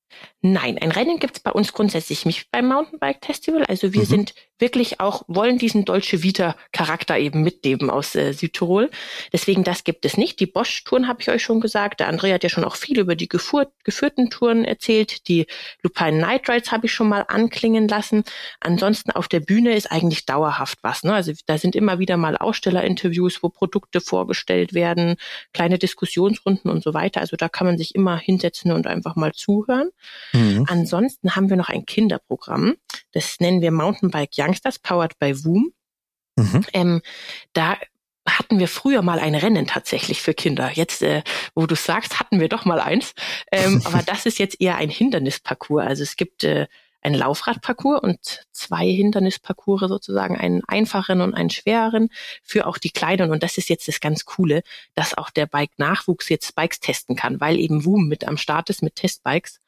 Nein, ein Rennen gibt es bei uns grundsätzlich nicht beim Mountainbike Festival. Also wir mhm. sind wirklich auch, wollen diesen Deutsche Vita Charakter eben mitnehmen aus äh, Südtirol. Deswegen das gibt es nicht. Die Bosch-Touren habe ich euch schon gesagt. Der André hat ja schon auch viel über die geführ geführten Touren erzählt. Die Lupine Night Rides habe ich schon mal anklingen lassen. Ansonsten auf der Bühne ist eigentlich dauerhaft was. Ne? Also da sind immer wieder mal Ausstellerinterviews, wo Produkte vorgestellt werden, kleine Diskussionsrunden und so weiter. Also da kann man sich immer hinsetzen und einfach mal zuhören. Mhm. Ansonsten haben wir noch ein Kinderprogramm. Das nennen wir Mountainbike Youngsters, powered by Woom. Mhm. Ähm, da hatten wir früher mal ein Rennen tatsächlich für Kinder. Jetzt, äh, wo du sagst, hatten wir doch mal eins. Ähm, aber das ist jetzt eher ein Hindernisparcours. Also es gibt äh, ein Laufradparcours und zwei Hindernisparcours sozusagen, einen einfachen und einen schwereren für auch die Kleinen. Und das ist jetzt das ganz Coole, dass auch der Bike-Nachwuchs jetzt Bikes testen kann, weil eben Woom mit am Start ist mit Testbikes.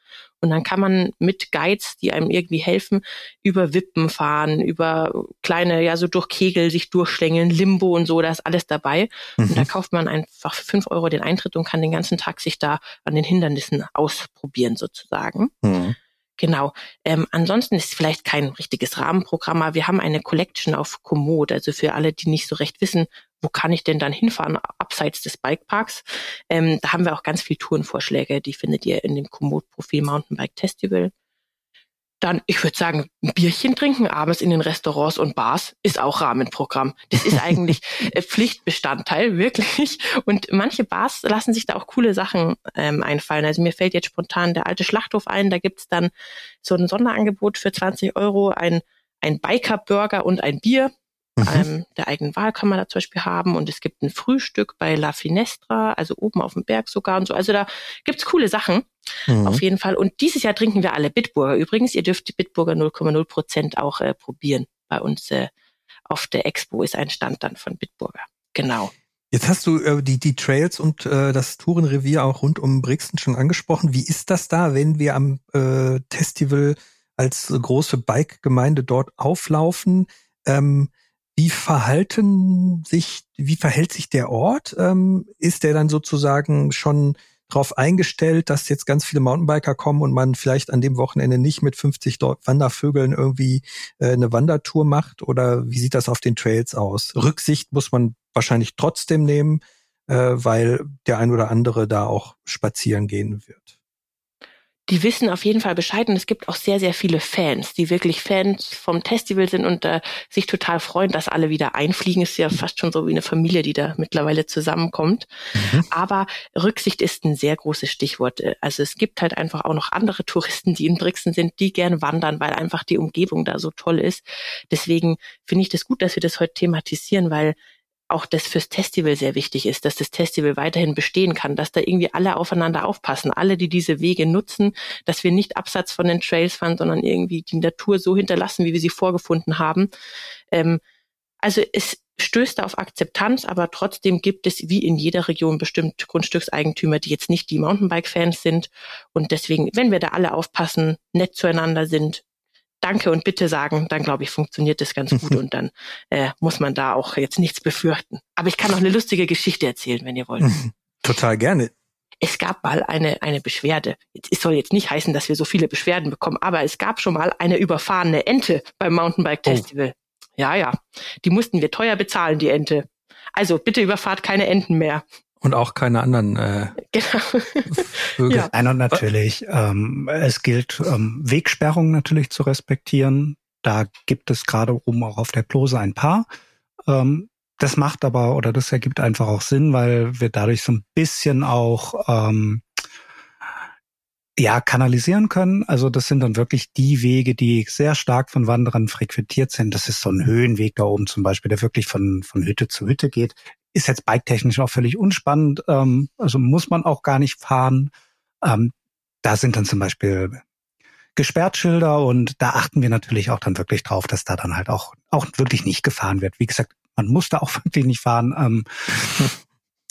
Und dann kann man mit Guides, die einem irgendwie helfen, über Wippen fahren, über kleine, ja, so durch Kegel sich durchschlängeln, Limbo und so, da ist alles dabei. Mhm. Und da mhm. kauft man einfach für fünf Euro den Eintritt und kann den ganzen Tag sich da an den Hindernissen ausprobieren sozusagen. Mhm. Genau. Ähm, ansonsten ist es vielleicht kein richtiges Rahmenprogramm, aber wir haben eine Collection auf Komoot. Also für alle, die nicht so recht wissen, wo kann ich denn dann hinfahren, abseits des Bikeparks? Ähm, da haben wir auch ganz viel Tourenvorschläge, die findet ihr in dem Komoot-Profil Mountainbike Festival. dann, ich würde sagen, ein Bierchen trinken abends in den Restaurants und Bars ist auch Rahmenprogramm. Das ist eigentlich äh, Pflichtbestandteil, wirklich. Und manche Bars lassen sich da auch coole Sachen ähm, einfallen. Also mir fällt jetzt spontan der alte Schlachthof ein, da gibt's dann so ein Sonderangebot für 20 Euro, ein, ein Biker-Burger und ein Bier. Mhm. Ähm, der eigenen Wahl kann man da zum Beispiel haben. Und es gibt ein Frühstück bei La Finestra, also oben auf dem Berg sogar und so. Also da gibt's coole Sachen. Mhm. Auf jeden Fall. Und dieses Jahr trinken wir alle Bitburger. Übrigens, ihr dürft die Bitburger 0,0 Prozent auch äh, probieren. Bei uns äh, auf der Expo ist ein Stand dann von Bitburger. Genau. Jetzt hast du äh, die, die Trails und äh, das Tourenrevier auch rund um Brixen schon angesprochen. Wie ist das da, wenn wir am äh, Festival als große Bike-Gemeinde dort auflaufen? Ähm, wie verhalten sich, wie verhält sich der Ort? Ähm, ist der dann sozusagen schon darauf eingestellt, dass jetzt ganz viele Mountainbiker kommen und man vielleicht an dem Wochenende nicht mit 50 Wandervögeln irgendwie äh, eine Wandertour macht? Oder wie sieht das auf den Trails aus? Rücksicht muss man wahrscheinlich trotzdem nehmen, äh, weil der ein oder andere da auch spazieren gehen wird die wissen auf jeden Fall Bescheid und es gibt auch sehr, sehr viele Fans, die wirklich Fans vom Festival sind und äh, sich total freuen, dass alle wieder einfliegen. Ist ja fast schon so wie eine Familie, die da mittlerweile zusammenkommt. Mhm. Aber Rücksicht ist ein sehr großes Stichwort. Also es gibt halt einfach auch noch andere Touristen, die in Brixen sind, die gern wandern, weil einfach die Umgebung da so toll ist. Deswegen finde ich das gut, dass wir das heute thematisieren, weil auch das fürs Festival sehr wichtig ist, dass das Festival weiterhin bestehen kann, dass da irgendwie alle aufeinander aufpassen, alle, die diese Wege nutzen, dass wir nicht abseits von den Trails fahren, sondern irgendwie die Natur so hinterlassen, wie wir sie vorgefunden haben. Ähm, also es stößt auf Akzeptanz, aber trotzdem gibt es wie in jeder Region bestimmt Grundstückseigentümer, die jetzt nicht die Mountainbike-Fans sind. Und deswegen, wenn wir da alle aufpassen, nett zueinander sind, Danke und Bitte sagen, dann glaube ich, funktioniert das ganz gut und dann äh, muss man da auch jetzt nichts befürchten. Aber ich kann noch eine lustige Geschichte erzählen, wenn ihr wollt. Total gerne. Es gab mal eine, eine Beschwerde. Es soll jetzt nicht heißen, dass wir so viele Beschwerden bekommen, aber es gab schon mal eine überfahrene Ente beim Mountainbike oh. Festival. Oh. Ja, ja. Die mussten wir teuer bezahlen, die Ente. Also bitte überfahrt keine Enten mehr. Und auch keine anderen äh, genau. Vögel. ja. Nein, und natürlich, ähm, es gilt, ähm, Wegsperrungen natürlich zu respektieren. Da gibt es gerade oben auch auf der Plose ein paar. Ähm, das macht aber oder das ergibt einfach auch Sinn, weil wir dadurch so ein bisschen auch ähm, ja kanalisieren können. Also das sind dann wirklich die Wege, die sehr stark von Wanderern frequentiert sind. Das ist so ein Höhenweg da oben zum Beispiel, der wirklich von von Hütte zu Hütte geht ist jetzt bike-technisch auch völlig unspannend. Ähm, also muss man auch gar nicht fahren. Ähm, da sind dann zum Beispiel Gesperrtschilder und da achten wir natürlich auch dann wirklich drauf, dass da dann halt auch, auch wirklich nicht gefahren wird. Wie gesagt, man muss da auch wirklich nicht fahren. Ähm,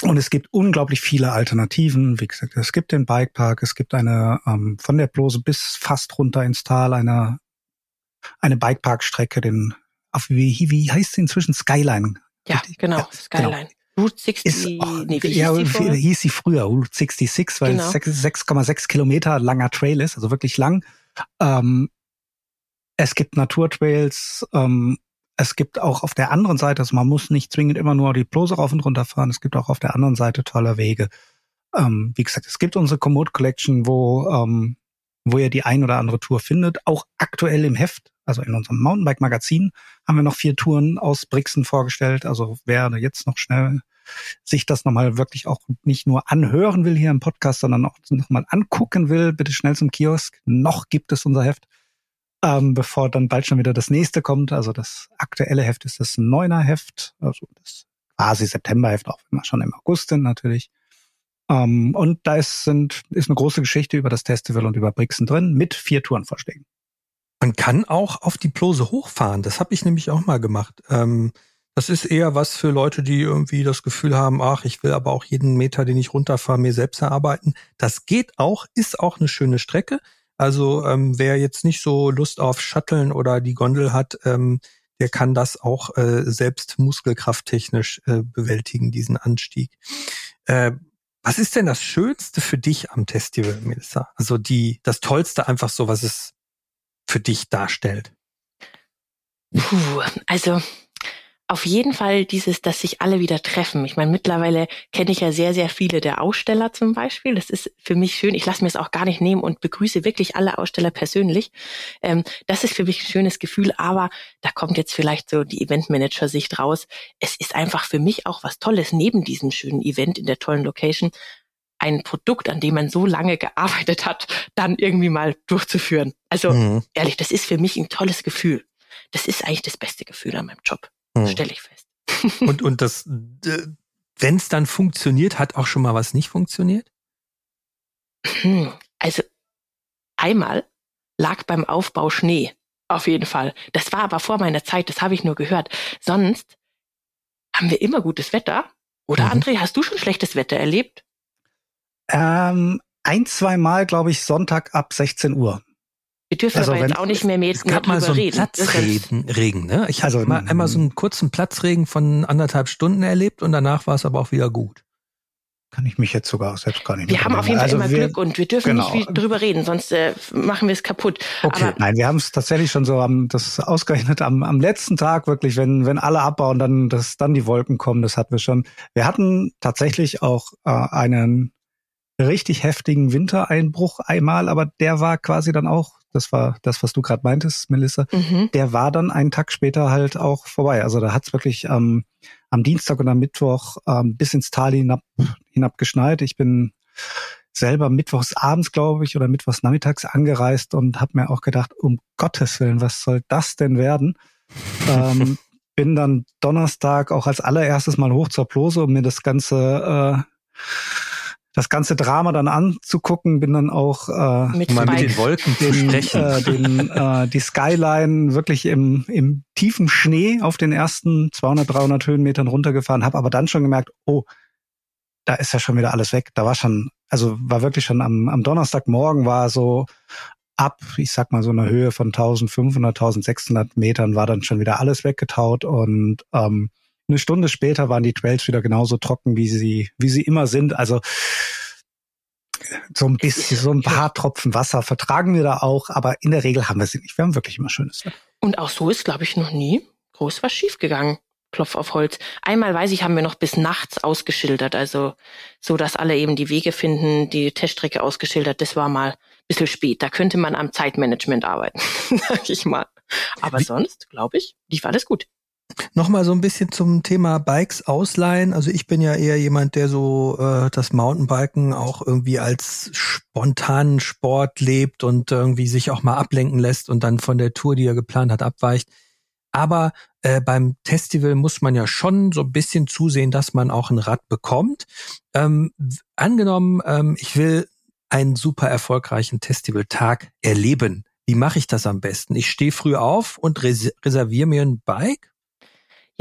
und es gibt unglaublich viele Alternativen. Wie gesagt, es gibt den Bikepark, es gibt eine ähm, von der Blose bis fast runter ins Tal eine eine Bikeparkstrecke, den auf wie, wie heißt sie inzwischen Skyline ja, genau, ja, Skyline. Genau. Route 60, ist, nee, wie ja, hieß, sie hieß sie früher, Route 66, weil genau. 6,6 Kilometer langer Trail ist, also wirklich lang. Ähm, es gibt Naturtrails, ähm, es gibt auch auf der anderen Seite, also man muss nicht zwingend immer nur die Plose rauf und runter fahren, es gibt auch auf der anderen Seite tolle Wege. Ähm, wie gesagt, es gibt unsere Komoot Collection, wo, ähm, wo ihr die ein oder andere Tour findet, auch aktuell im Heft also in unserem Mountainbike-Magazin haben wir noch vier Touren aus Brixen vorgestellt. Also wer jetzt noch schnell sich das nochmal wirklich auch nicht nur anhören will hier im Podcast, sondern auch nochmal angucken will, bitte schnell zum Kiosk. Noch gibt es unser Heft, ähm, bevor dann bald schon wieder das nächste kommt. Also das aktuelle Heft ist das Neuner Heft, also das quasi Septemberheft, auch immer schon im August sind natürlich. Ähm, und da ist, sind, ist eine große Geschichte über das Festival und über Brixen drin mit vier Tourenvorschlägen. Man kann auch auf die Plose hochfahren. Das habe ich nämlich auch mal gemacht. Ähm, das ist eher was für Leute, die irgendwie das Gefühl haben, ach, ich will aber auch jeden Meter, den ich runterfahre, mir selbst erarbeiten. Das geht auch, ist auch eine schöne Strecke. Also ähm, wer jetzt nicht so Lust auf Shutteln oder die Gondel hat, ähm, der kann das auch äh, selbst muskelkrafttechnisch äh, bewältigen, diesen Anstieg. Äh, was ist denn das Schönste für dich am Festival, Melissa? Also die, das Tollste einfach so, was es für dich darstellt? Puh, also auf jeden Fall dieses, dass sich alle wieder treffen. Ich meine, mittlerweile kenne ich ja sehr, sehr viele der Aussteller zum Beispiel. Das ist für mich schön. Ich lasse mir es auch gar nicht nehmen und begrüße wirklich alle Aussteller persönlich. Ähm, das ist für mich ein schönes Gefühl, aber da kommt jetzt vielleicht so die Eventmanager-Sicht raus. Es ist einfach für mich auch was Tolles neben diesem schönen Event in der tollen Location, ein Produkt, an dem man so lange gearbeitet hat, dann irgendwie mal durchzuführen. Also mhm. ehrlich, das ist für mich ein tolles Gefühl. Das ist eigentlich das beste Gefühl an meinem Job. Hm. Stelle ich fest. und, und das, wenn es dann funktioniert, hat auch schon mal was nicht funktioniert? Hm, also einmal lag beim Aufbau Schnee. Auf jeden Fall. Das war aber vor meiner Zeit, das habe ich nur gehört. Sonst haben wir immer gutes Wetter. Oder mhm. André, hast du schon schlechtes Wetter erlebt? Ähm, ein, zwei Mal, glaube ich, Sonntag ab 16 Uhr. Wir dürfen also aber jetzt auch nicht mehr mehr es gab mal so einen reden. Platzregen, ne? Ich also, habe mal einmal so einen kurzen Platzregen von anderthalb Stunden erlebt und danach war es aber auch wieder gut. Kann ich mich jetzt sogar selbst gar nicht Wir haben auf jeden Fall also immer wir, Glück und wir dürfen genau. nicht drüber reden, sonst äh, machen wir es kaputt. Okay, aber, nein, wir haben es tatsächlich schon so am das ausgerechnet am, am letzten Tag wirklich, wenn wenn alle abbauen, dann dass dann die Wolken kommen, das hatten wir schon. Wir hatten tatsächlich auch äh, einen richtig heftigen Wintereinbruch einmal, aber der war quasi dann auch das war das, was du gerade meintest, Melissa, mhm. der war dann einen Tag später halt auch vorbei. Also da hat es wirklich ähm, am Dienstag und am Mittwoch ähm, bis ins Tal hinab, hinab geschneit. Ich bin selber mittwochs abends, glaube ich, oder mittwochs nachmittags angereist und habe mir auch gedacht, um Gottes Willen, was soll das denn werden? ähm, bin dann Donnerstag auch als allererstes mal hoch zur Plose, um mir das ganze äh, das ganze Drama dann anzugucken, bin dann auch äh, mit, mal mit den Wolken den, äh, den, äh, die Skyline wirklich im, im tiefen Schnee auf den ersten 200, 300 Höhenmetern runtergefahren, habe aber dann schon gemerkt, oh, da ist ja schon wieder alles weg. Da war schon, also war wirklich schon am, am Donnerstagmorgen war so ab, ich sag mal so eine Höhe von 1500, 1600 Metern war dann schon wieder alles weggetaut und ähm, eine Stunde später waren die Trails wieder genauso trocken, wie sie, wie sie immer sind. Also so ein bisschen, so ein paar Tropfen Wasser vertragen wir da auch, aber in der Regel haben wir sie nicht. Wir haben wirklich immer schönes Wetter. Und auch so ist, glaube ich, noch nie groß was schiefgegangen. Klopf auf Holz. Einmal weiß ich, haben wir noch bis nachts ausgeschildert, also so, dass alle eben die Wege finden, die Teststrecke ausgeschildert. Das war mal ein bisschen spät. Da könnte man am Zeitmanagement arbeiten, sag ich mal. Aber Wie? sonst, glaube ich, lief alles gut. Nochmal so ein bisschen zum Thema Bikes ausleihen. Also ich bin ja eher jemand, der so äh, das Mountainbiken auch irgendwie als spontanen Sport lebt und irgendwie sich auch mal ablenken lässt und dann von der Tour, die er geplant hat, abweicht. Aber äh, beim Festival muss man ja schon so ein bisschen zusehen, dass man auch ein Rad bekommt. Ähm, angenommen, ähm, ich will einen super erfolgreichen Festivaltag erleben. Wie mache ich das am besten? Ich stehe früh auf und res reserviere mir ein Bike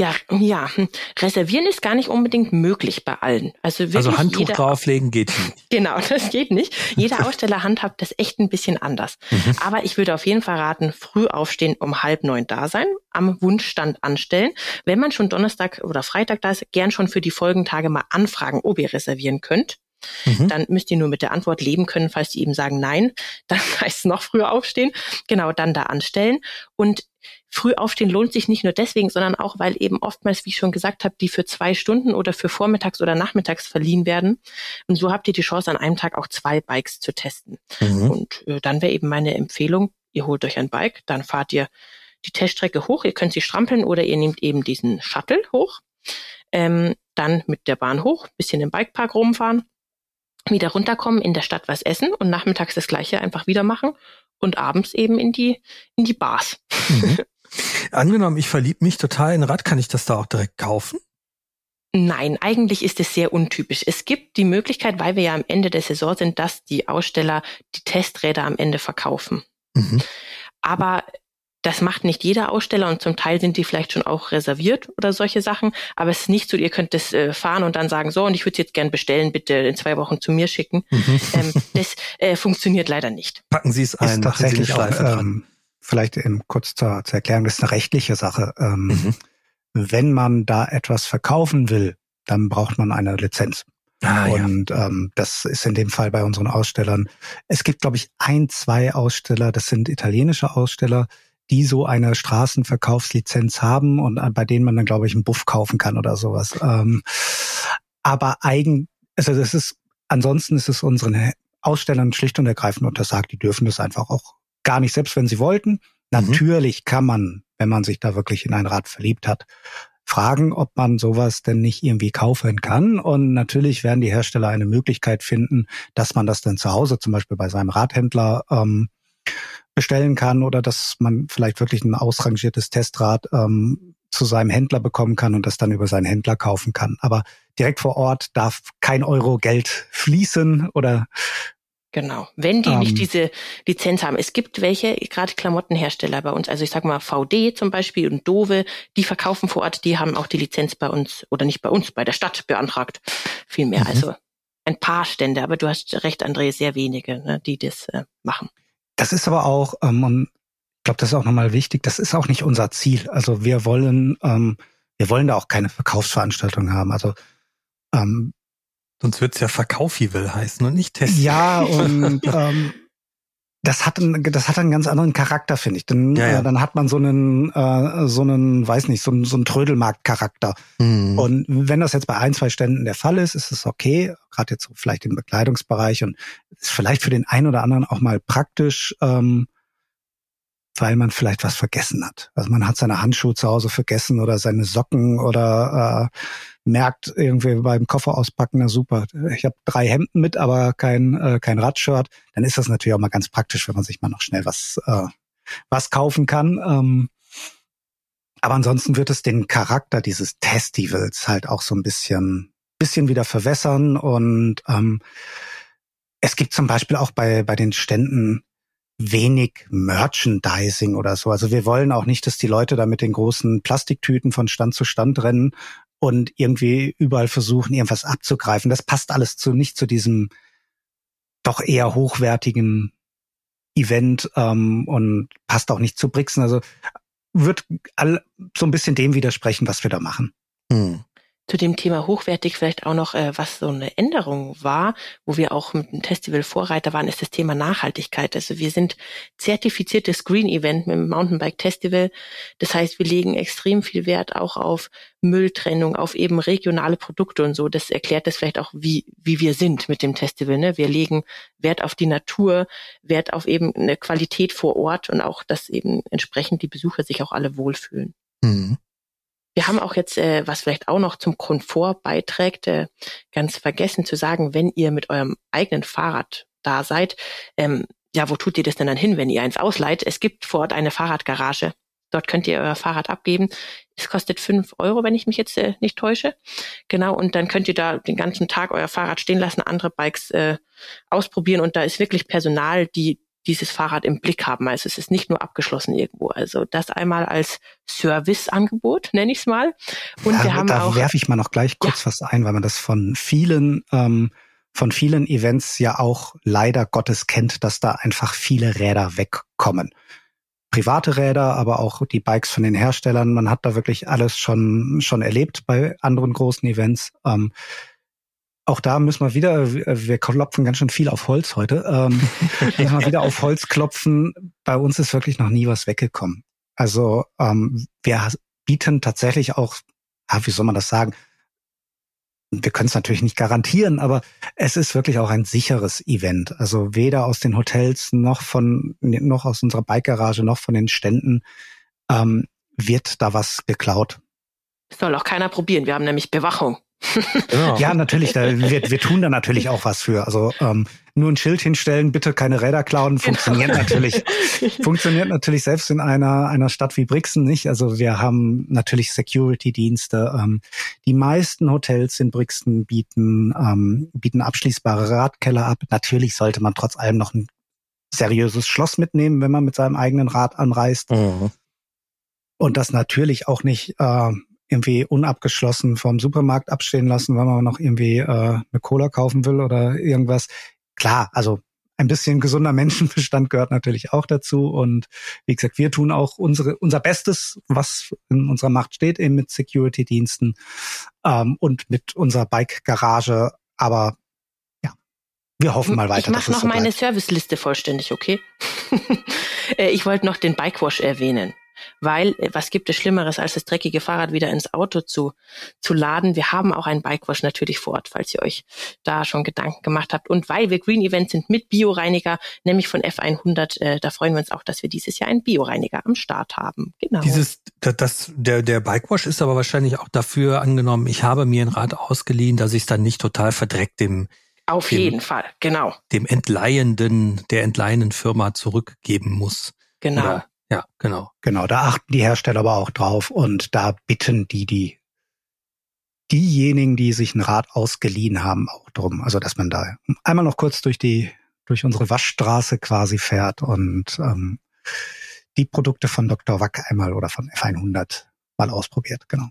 ja, ja. Hm. Reservieren ist gar nicht unbedingt möglich bei allen. Also, wirklich also Handtuch jeder, drauflegen geht nicht. Genau, das geht nicht. Jeder Aussteller handhabt das echt ein bisschen anders. Mhm. Aber ich würde auf jeden Fall raten, früh aufstehen, um halb neun da sein, am Wunschstand anstellen. Wenn man schon Donnerstag oder Freitag da ist, gern schon für die Folgentage mal anfragen, ob ihr reservieren könnt. Mhm. Dann müsst ihr nur mit der Antwort leben können, falls die eben sagen nein. Dann heißt es noch früher aufstehen. Genau, dann da anstellen. Und früh aufstehen lohnt sich nicht nur deswegen, sondern auch, weil eben oftmals, wie ich schon gesagt habe, die für zwei Stunden oder für vormittags oder nachmittags verliehen werden. Und so habt ihr die Chance, an einem Tag auch zwei Bikes zu testen. Mhm. Und äh, dann wäre eben meine Empfehlung, ihr holt euch ein Bike, dann fahrt ihr die Teststrecke hoch, ihr könnt sie strampeln oder ihr nehmt eben diesen Shuttle hoch. Ähm, dann mit der Bahn hoch, bisschen im Bikepark rumfahren, wieder runterkommen, in der Stadt was essen und nachmittags das gleiche einfach wieder machen und abends eben in die, in die Bars. Mhm. Angenommen, ich verliebe mich total in Rad, kann ich das da auch direkt kaufen? Nein, eigentlich ist es sehr untypisch. Es gibt die Möglichkeit, weil wir ja am Ende der Saison sind, dass die Aussteller die Testräder am Ende verkaufen. Mhm. Aber das macht nicht jeder Aussteller und zum Teil sind die vielleicht schon auch reserviert oder solche Sachen. Aber es ist nicht so, ihr könnt das äh, fahren und dann sagen, so, und ich würde es jetzt gern bestellen, bitte in zwei Wochen zu mir schicken. Mhm. Ähm, das äh, funktioniert leider nicht. Packen Sie es ein, tatsächlich auch, ähm, vielleicht eben kurz zur, zur Erklärung, das ist eine rechtliche Sache. Ähm, mhm. Wenn man da etwas verkaufen will, dann braucht man eine Lizenz. Ah, und ja. ähm, das ist in dem Fall bei unseren Ausstellern. Es gibt, glaube ich, ein, zwei Aussteller, das sind italienische Aussteller, die so eine Straßenverkaufslizenz haben und bei denen man dann, glaube ich, einen Buff kaufen kann oder sowas. Ähm, aber eigen, also das ist, ansonsten ist es unseren Ausstellern schlicht und ergreifend untersagt. Die dürfen das einfach auch gar nicht, selbst wenn sie wollten. Mhm. Natürlich kann man, wenn man sich da wirklich in ein Rad verliebt hat, fragen, ob man sowas denn nicht irgendwie kaufen kann. Und natürlich werden die Hersteller eine Möglichkeit finden, dass man das dann zu Hause zum Beispiel bei seinem Radhändler ähm, bestellen kann oder dass man vielleicht wirklich ein ausrangiertes Testrad ähm, zu seinem Händler bekommen kann und das dann über seinen Händler kaufen kann. Aber direkt vor Ort darf kein Euro Geld fließen oder Genau, wenn die um, nicht ähm. diese Lizenz haben. Es gibt welche, gerade Klamottenhersteller bei uns, also ich sag mal VD zum Beispiel und Dove, die verkaufen vor Ort, die haben auch die Lizenz bei uns oder nicht bei uns, bei der Stadt beantragt. Vielmehr, mhm. also ein paar Stände, aber du hast recht, André, sehr wenige, ne, die das äh, machen. Das ist aber auch, ähm, und ich glaube, das ist auch nochmal wichtig, das ist auch nicht unser Ziel. Also wir wollen, ähm, wir wollen da auch keine Verkaufsveranstaltung haben. Also ähm, Sonst wird's ja Verkaufivel heißen und nicht Test. Ja, und ähm, das hat einen, das hat einen ganz anderen Charakter, finde ich. Dann, ja, ja. Äh, dann hat man so einen, äh, so einen, weiß nicht, so einen, so einen Trödelmarkt-Charakter. Mhm. Und wenn das jetzt bei ein, zwei Ständen der Fall ist, ist es okay, gerade jetzt so vielleicht im Bekleidungsbereich und ist vielleicht für den einen oder anderen auch mal praktisch, ähm, weil man vielleicht was vergessen hat. Also man hat seine Handschuhe zu Hause vergessen oder seine Socken oder äh, merkt irgendwie beim Koffer auspacken, na super, ich habe drei Hemden mit, aber kein, äh, kein Radshirt, dann ist das natürlich auch mal ganz praktisch, wenn man sich mal noch schnell was, äh, was kaufen kann. Ähm, aber ansonsten wird es den Charakter dieses Festivals halt auch so ein bisschen, bisschen wieder verwässern und ähm, es gibt zum Beispiel auch bei, bei den Ständen wenig Merchandising oder so. Also wir wollen auch nicht, dass die Leute da mit den großen Plastiktüten von Stand zu Stand rennen und irgendwie überall versuchen, irgendwas abzugreifen. Das passt alles zu nicht zu diesem doch eher hochwertigen Event ähm, und passt auch nicht zu Brixen. Also wird all so ein bisschen dem widersprechen, was wir da machen. Hm zu dem Thema hochwertig vielleicht auch noch, äh, was so eine Änderung war, wo wir auch mit dem Festival Vorreiter waren, ist das Thema Nachhaltigkeit. Also wir sind zertifiziertes Green Event mit dem Mountainbike Festival. Das heißt, wir legen extrem viel Wert auch auf Mülltrennung, auf eben regionale Produkte und so. Das erklärt das vielleicht auch, wie, wie wir sind mit dem Festival. Ne? Wir legen Wert auf die Natur, Wert auf eben eine Qualität vor Ort und auch, dass eben entsprechend die Besucher sich auch alle wohlfühlen. Mhm. Wir haben auch jetzt, äh, was vielleicht auch noch zum Komfort beiträgt, äh, ganz vergessen zu sagen, wenn ihr mit eurem eigenen Fahrrad da seid, ähm, ja, wo tut ihr das denn dann hin, wenn ihr eins ausleiht? Es gibt vor Ort eine Fahrradgarage. Dort könnt ihr euer Fahrrad abgeben. Es kostet fünf Euro, wenn ich mich jetzt äh, nicht täusche. Genau, und dann könnt ihr da den ganzen Tag euer Fahrrad stehen lassen, andere Bikes äh, ausprobieren. Und da ist wirklich Personal, die dieses Fahrrad im Blick haben. Also es ist nicht nur abgeschlossen irgendwo. Also das einmal als Serviceangebot, nenne ich es mal. Und ja, wir haben da auch. Da werfe ich mal noch gleich kurz ja. was ein, weil man das von vielen ähm, von vielen Events ja auch leider Gottes kennt, dass da einfach viele Räder wegkommen. Private Räder, aber auch die Bikes von den Herstellern. Man hat da wirklich alles schon schon erlebt bei anderen großen Events. Ähm, auch da müssen wir wieder, wir klopfen ganz schön viel auf Holz heute, ähm, müssen wir wieder auf Holz klopfen. Bei uns ist wirklich noch nie was weggekommen. Also ähm, wir bieten tatsächlich auch, ah, wie soll man das sagen? Wir können es natürlich nicht garantieren, aber es ist wirklich auch ein sicheres Event. Also weder aus den Hotels noch von noch aus unserer Bike-Garage noch von den Ständen ähm, wird da was geklaut. Soll auch keiner probieren. Wir haben nämlich Bewachung. Genau. Ja, natürlich. Da, wir, wir tun da natürlich auch was für. Also ähm, nur ein Schild hinstellen, bitte keine Räder klauen, genau. funktioniert genau. natürlich. Funktioniert natürlich selbst in einer einer Stadt wie Brixen nicht. Also wir haben natürlich Security-Dienste. Ähm, die meisten Hotels in Brixen bieten ähm, bieten abschließbare Radkeller ab. Natürlich sollte man trotz allem noch ein seriöses Schloss mitnehmen, wenn man mit seinem eigenen Rad anreist. Mhm. Und das natürlich auch nicht äh, irgendwie unabgeschlossen vom Supermarkt abstehen lassen, weil man noch irgendwie äh, eine Cola kaufen will oder irgendwas. Klar, also ein bisschen gesunder Menschenverstand gehört natürlich auch dazu. Und wie gesagt, wir tun auch unsere, unser Bestes, was in unserer Macht steht, eben mit Security-Diensten ähm, und mit unserer Bike-Garage. Aber ja, wir hoffen mal weiter. Ich mache noch so meine Serviceliste vollständig, okay? Äh, ich wollte noch den Bikewash erwähnen. Weil, äh, was gibt es Schlimmeres, als das dreckige Fahrrad wieder ins Auto zu, zu laden? Wir haben auch einen Bikewash natürlich vor Ort, falls ihr euch da schon Gedanken gemacht habt. Und weil wir Green Events sind mit Bioreiniger, nämlich von F100, äh, da freuen wir uns auch, dass wir dieses Jahr einen Bioreiniger am Start haben. Genau. Dieses, das, der, der Bikewash ist aber wahrscheinlich auch dafür angenommen, ich habe mir ein Rad ausgeliehen, dass ich es dann nicht total verdreckt dem auf dem, jeden Fall, genau. Dem Entleihenden, der entleihenden Firma zurückgeben muss. Genau. Oder, ja, genau. Genau, da achten die Hersteller aber auch drauf und da bitten die, die diejenigen, die sich ein Rad ausgeliehen haben, auch drum. Also dass man da einmal noch kurz durch die durch unsere Waschstraße quasi fährt und ähm, die Produkte von Dr. Wack einmal oder von F100 mal ausprobiert, genau.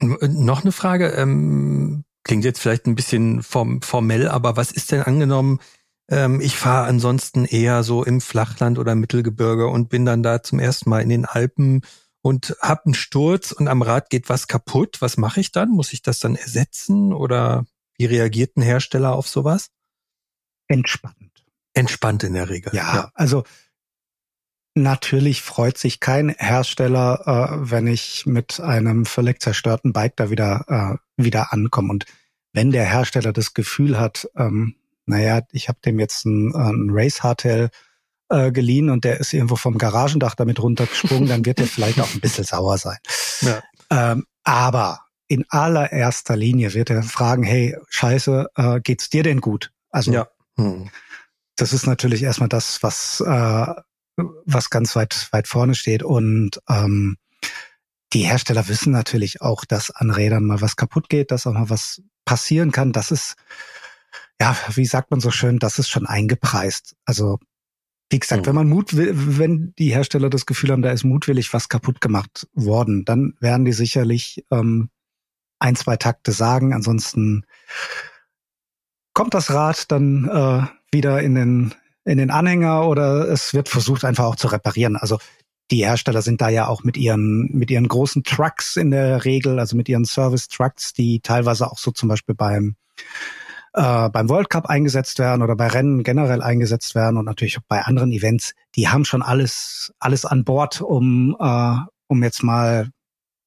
Noch eine Frage, ähm, Klingt jetzt vielleicht ein bisschen form, formell, aber was ist denn angenommen, ähm, ich fahre ansonsten eher so im Flachland oder Mittelgebirge und bin dann da zum ersten Mal in den Alpen und hab einen Sturz und am Rad geht was kaputt. Was mache ich dann? Muss ich das dann ersetzen oder wie reagiert ein Hersteller auf sowas? Entspannt. Entspannt in der Regel. Ja, ja. also Natürlich freut sich kein Hersteller, äh, wenn ich mit einem völlig zerstörten Bike da wieder, äh, wieder ankomme. Und wenn der Hersteller das Gefühl hat, ähm, naja, ich habe dem jetzt ein, ein Race Hardtail äh, geliehen und der ist irgendwo vom Garagendach damit runtergesprungen, dann wird er vielleicht auch ein bisschen sauer sein. Ja. Ähm, aber in allererster Linie wird er fragen, hey, scheiße, äh, geht's dir denn gut? Also ja. hm. das ist natürlich erstmal das, was äh, was ganz weit, weit vorne steht. Und ähm, die Hersteller wissen natürlich auch, dass an Rädern mal was kaputt geht, dass auch mal was passieren kann. Das ist, ja, wie sagt man so schön, das ist schon eingepreist. Also wie gesagt, mhm. wenn man Mut, wenn die Hersteller das Gefühl haben, da ist mutwillig was kaputt gemacht worden, dann werden die sicherlich ähm, ein, zwei Takte sagen. Ansonsten kommt das Rad dann äh, wieder in den in den Anhänger oder es wird versucht einfach auch zu reparieren. Also die Hersteller sind da ja auch mit ihren, mit ihren großen Trucks in der Regel, also mit ihren Service-Trucks, die teilweise auch so zum Beispiel beim, äh, beim World Cup eingesetzt werden oder bei Rennen generell eingesetzt werden und natürlich auch bei anderen Events, die haben schon alles, alles an Bord, um, äh, um jetzt mal,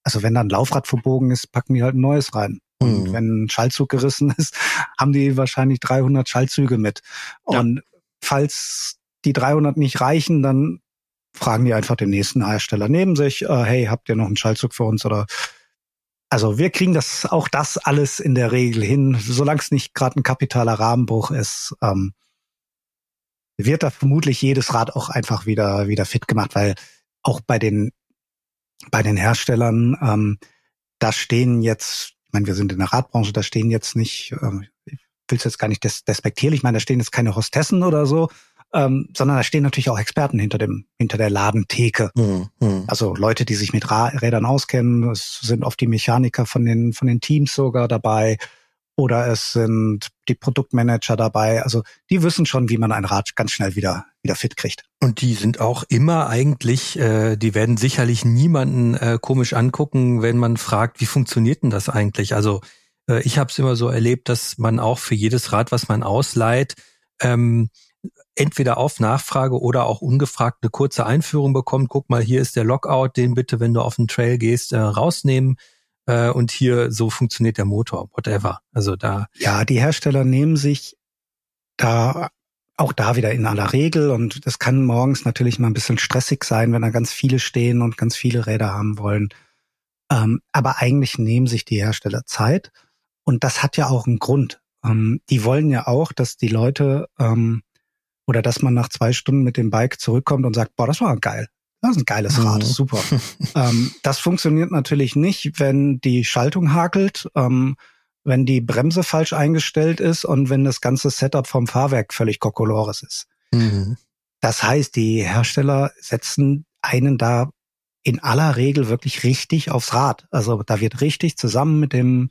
also wenn dann ein Laufrad verbogen ist, packen die halt ein neues rein. Und mhm. wenn ein Schaltzug gerissen ist, haben die wahrscheinlich 300 Schaltzüge mit. Und falls die 300 nicht reichen, dann fragen die einfach den nächsten Hersteller neben sich, äh, hey, habt ihr noch einen Schaltzug für uns oder also wir kriegen das auch das alles in der Regel hin, solange es nicht gerade ein kapitaler Rahmenbruch ist, ähm, wird da vermutlich jedes Rad auch einfach wieder wieder fit gemacht, weil auch bei den bei den Herstellern ähm, da stehen jetzt, ich meine, wir sind in der Radbranche, da stehen jetzt nicht, ähm, will es jetzt gar nicht des despektierlich, ich meine, da stehen jetzt keine Hostessen oder so, ähm, sondern da stehen natürlich auch Experten hinter dem hinter der Ladentheke. Mhm. Also Leute, die sich mit Rädern auskennen. Es sind oft die Mechaniker von den von den Teams sogar dabei oder es sind die Produktmanager dabei. Also die wissen schon, wie man ein Rad ganz schnell wieder wieder fit kriegt. Und die sind auch immer eigentlich, äh, die werden sicherlich niemanden äh, komisch angucken, wenn man fragt, wie funktioniert denn das eigentlich? Also äh, ich habe es immer so erlebt, dass man auch für jedes Rad, was man ausleiht, ähm, entweder auf Nachfrage oder auch ungefragt eine kurze Einführung bekommt. Guck mal, hier ist der Lockout, den bitte, wenn du auf den Trail gehst, äh, rausnehmen. Äh, und hier so funktioniert der Motor, whatever. Also da. Ja, die Hersteller nehmen sich da auch da wieder in aller Regel und das kann morgens natürlich mal ein bisschen stressig sein, wenn da ganz viele stehen und ganz viele Räder haben wollen. Ähm, aber eigentlich nehmen sich die Hersteller Zeit und das hat ja auch einen Grund. Ähm, die wollen ja auch, dass die Leute ähm, oder dass man nach zwei Stunden mit dem Bike zurückkommt und sagt, boah, das war geil. Das ist ein geiles mhm. Rad, super. ähm, das funktioniert natürlich nicht, wenn die Schaltung hakelt, ähm, wenn die Bremse falsch eingestellt ist und wenn das ganze Setup vom Fahrwerk völlig kokolores ist. Mhm. Das heißt, die Hersteller setzen einen da in aller Regel wirklich richtig aufs Rad. Also da wird richtig zusammen mit dem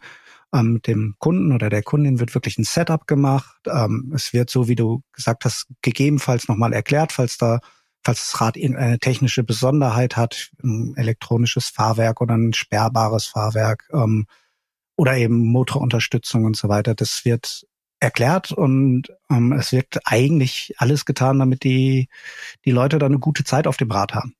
ähm, mit dem Kunden oder der Kundin wird wirklich ein Setup gemacht. Ähm, es wird so, wie du gesagt hast, gegebenenfalls nochmal erklärt, falls da, falls das Rad irgendeine technische Besonderheit hat, ein elektronisches Fahrwerk oder ein sperrbares Fahrwerk ähm, oder eben Motorunterstützung und so weiter. Das wird erklärt und ähm, es wird eigentlich alles getan, damit die, die Leute da eine gute Zeit auf dem Rad haben.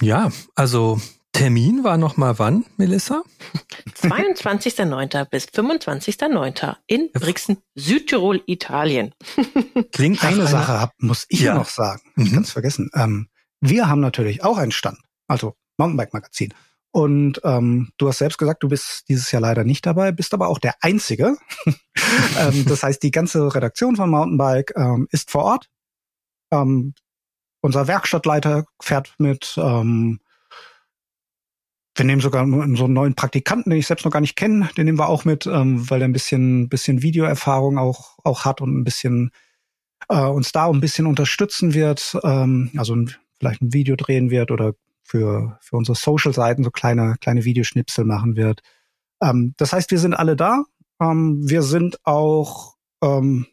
Ja, also Termin war noch mal wann, Melissa? 22.09. bis 25.09. in Brixen, Südtirol, Italien. Klingt eine Sache, hab, muss ich ja. noch sagen. Ich mhm. ganz vergessen. Ähm, wir haben natürlich auch einen Stand, also Mountainbike Magazin. Und ähm, du hast selbst gesagt, du bist dieses Jahr leider nicht dabei, bist aber auch der Einzige. ähm, das heißt, die ganze Redaktion von Mountainbike ähm, ist vor Ort. Ähm, unser Werkstattleiter fährt mit. Ähm, wir nehmen sogar so einen neuen Praktikanten, den ich selbst noch gar nicht kenne, den nehmen wir auch mit, ähm, weil er ein bisschen, bisschen Videoerfahrung auch, auch hat und ein bisschen äh, uns da ein bisschen unterstützen wird. Ähm, also ein, vielleicht ein Video drehen wird oder für, für unsere Social-Seiten so kleine, kleine Videoschnipsel machen wird. Ähm, das heißt, wir sind alle da. Ähm, wir sind auch ähm,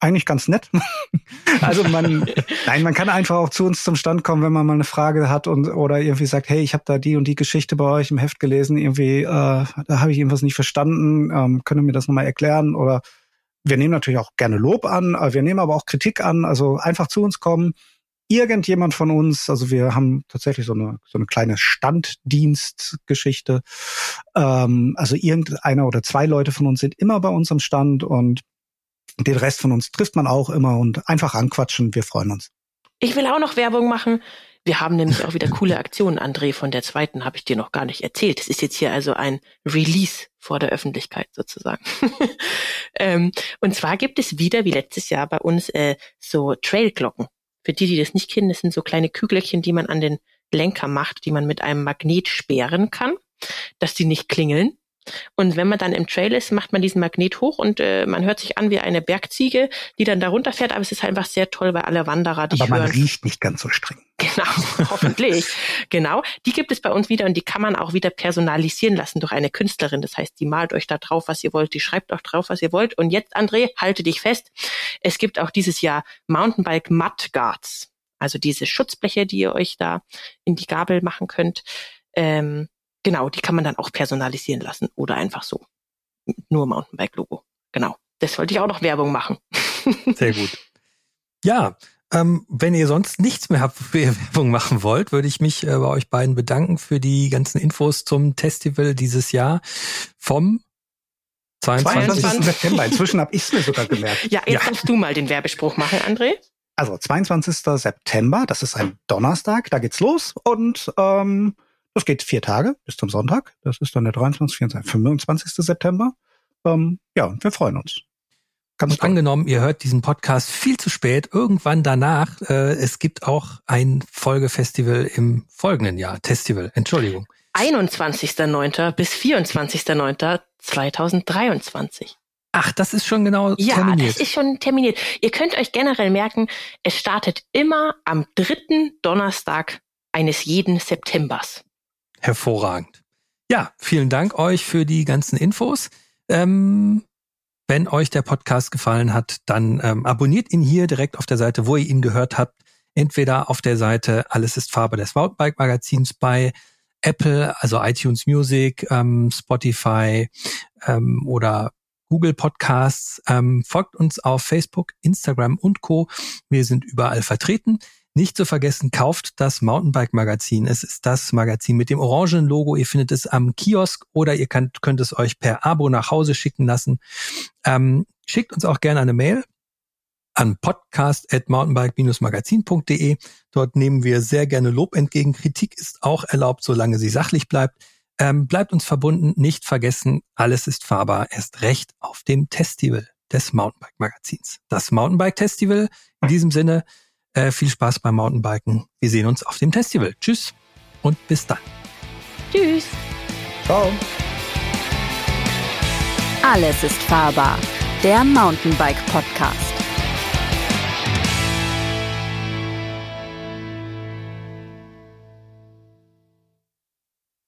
eigentlich ganz nett. also man, nein, man kann einfach auch zu uns zum Stand kommen, wenn man mal eine Frage hat und oder irgendwie sagt, hey, ich habe da die und die Geschichte bei euch im Heft gelesen, irgendwie, äh, da habe ich irgendwas nicht verstanden, ähm, können mir das nochmal erklären? Oder wir nehmen natürlich auch gerne Lob an, wir nehmen aber auch Kritik an, also einfach zu uns kommen irgendjemand von uns, also wir haben tatsächlich so eine, so eine kleine Standdienstgeschichte. Ähm, also irgendeiner oder zwei Leute von uns sind immer bei uns am Stand und den Rest von uns trifft man auch immer und einfach anquatschen. Wir freuen uns. Ich will auch noch Werbung machen. Wir haben nämlich auch wieder coole Aktionen, André. Von der zweiten habe ich dir noch gar nicht erzählt. Es ist jetzt hier also ein Release vor der Öffentlichkeit sozusagen. ähm, und zwar gibt es wieder, wie letztes Jahr bei uns, äh, so Trailglocken. Für die, die das nicht kennen, das sind so kleine Kügelchen, die man an den Lenker macht, die man mit einem Magnet sperren kann, dass die nicht klingeln. Und wenn man dann im Trail ist, macht man diesen Magnet hoch und äh, man hört sich an wie eine Bergziege, die dann darunter fährt. Aber es ist einfach sehr toll, weil alle Wanderer dich Aber man hören. riecht nicht ganz so streng. Genau, hoffentlich. genau. Die gibt es bei uns wieder und die kann man auch wieder personalisieren lassen durch eine Künstlerin. Das heißt, die malt euch da drauf, was ihr wollt, die schreibt auch drauf, was ihr wollt. Und jetzt, André, halte dich fest. Es gibt auch dieses Jahr Mountainbike Mudguards. Also diese Schutzbleche, die ihr euch da in die Gabel machen könnt. Ähm, Genau, die kann man dann auch personalisieren lassen oder einfach so. Nur Mountainbike-Logo. Genau. Das wollte ich auch noch Werbung machen. Sehr gut. Ja, ähm, wenn ihr sonst nichts mehr habt, wofür ihr Werbung machen wollt, würde ich mich äh, bei euch beiden bedanken für die ganzen Infos zum Festival dieses Jahr vom 22. 22. September. Inzwischen habe ich es mir sogar gemerkt. Ja, jetzt ja. kannst du mal den Werbespruch machen, André. Also 22. September, das ist ein Donnerstag, da geht's los und ähm, das geht vier Tage bis zum Sonntag. Das ist dann der 23, 24, 25. September. Ähm, ja, wir freuen uns. Ganz und angenommen, ihr hört diesen Podcast viel zu spät, irgendwann danach, äh, es gibt auch ein Folgefestival im folgenden Jahr. Festival, Entschuldigung. 21.09. bis 24.09.2023. Ach, das ist schon genau ja, terminiert. Ja, das ist schon terminiert. Ihr könnt euch generell merken, es startet immer am dritten Donnerstag eines jeden Septembers. Hervorragend. Ja, vielen Dank euch für die ganzen Infos. Ähm, wenn euch der Podcast gefallen hat, dann ähm, abonniert ihn hier direkt auf der Seite, wo ihr ihn gehört habt. Entweder auf der Seite Alles ist Farbe des Mountainbike Magazins bei Apple, also iTunes Music, ähm, Spotify ähm, oder Google Podcasts. Ähm, folgt uns auf Facebook, Instagram und Co. Wir sind überall vertreten. Nicht zu vergessen, kauft das Mountainbike-Magazin. Es ist das Magazin mit dem orangenen Logo. Ihr findet es am Kiosk oder ihr könnt, könnt es euch per Abo nach Hause schicken lassen. Ähm, schickt uns auch gerne eine Mail an podcast.mountainbike-magazin.de. Dort nehmen wir sehr gerne Lob entgegen. Kritik ist auch erlaubt, solange sie sachlich bleibt. Ähm, bleibt uns verbunden, nicht vergessen, alles ist fahrbar, erst recht auf dem Festival des Mountainbike-Magazins. Das Mountainbike-Festival in diesem Sinne äh, viel Spaß beim Mountainbiken. Wir sehen uns auf dem Festival. Tschüss und bis dann. Tschüss. Ciao. Alles ist fahrbar. Der Mountainbike Podcast.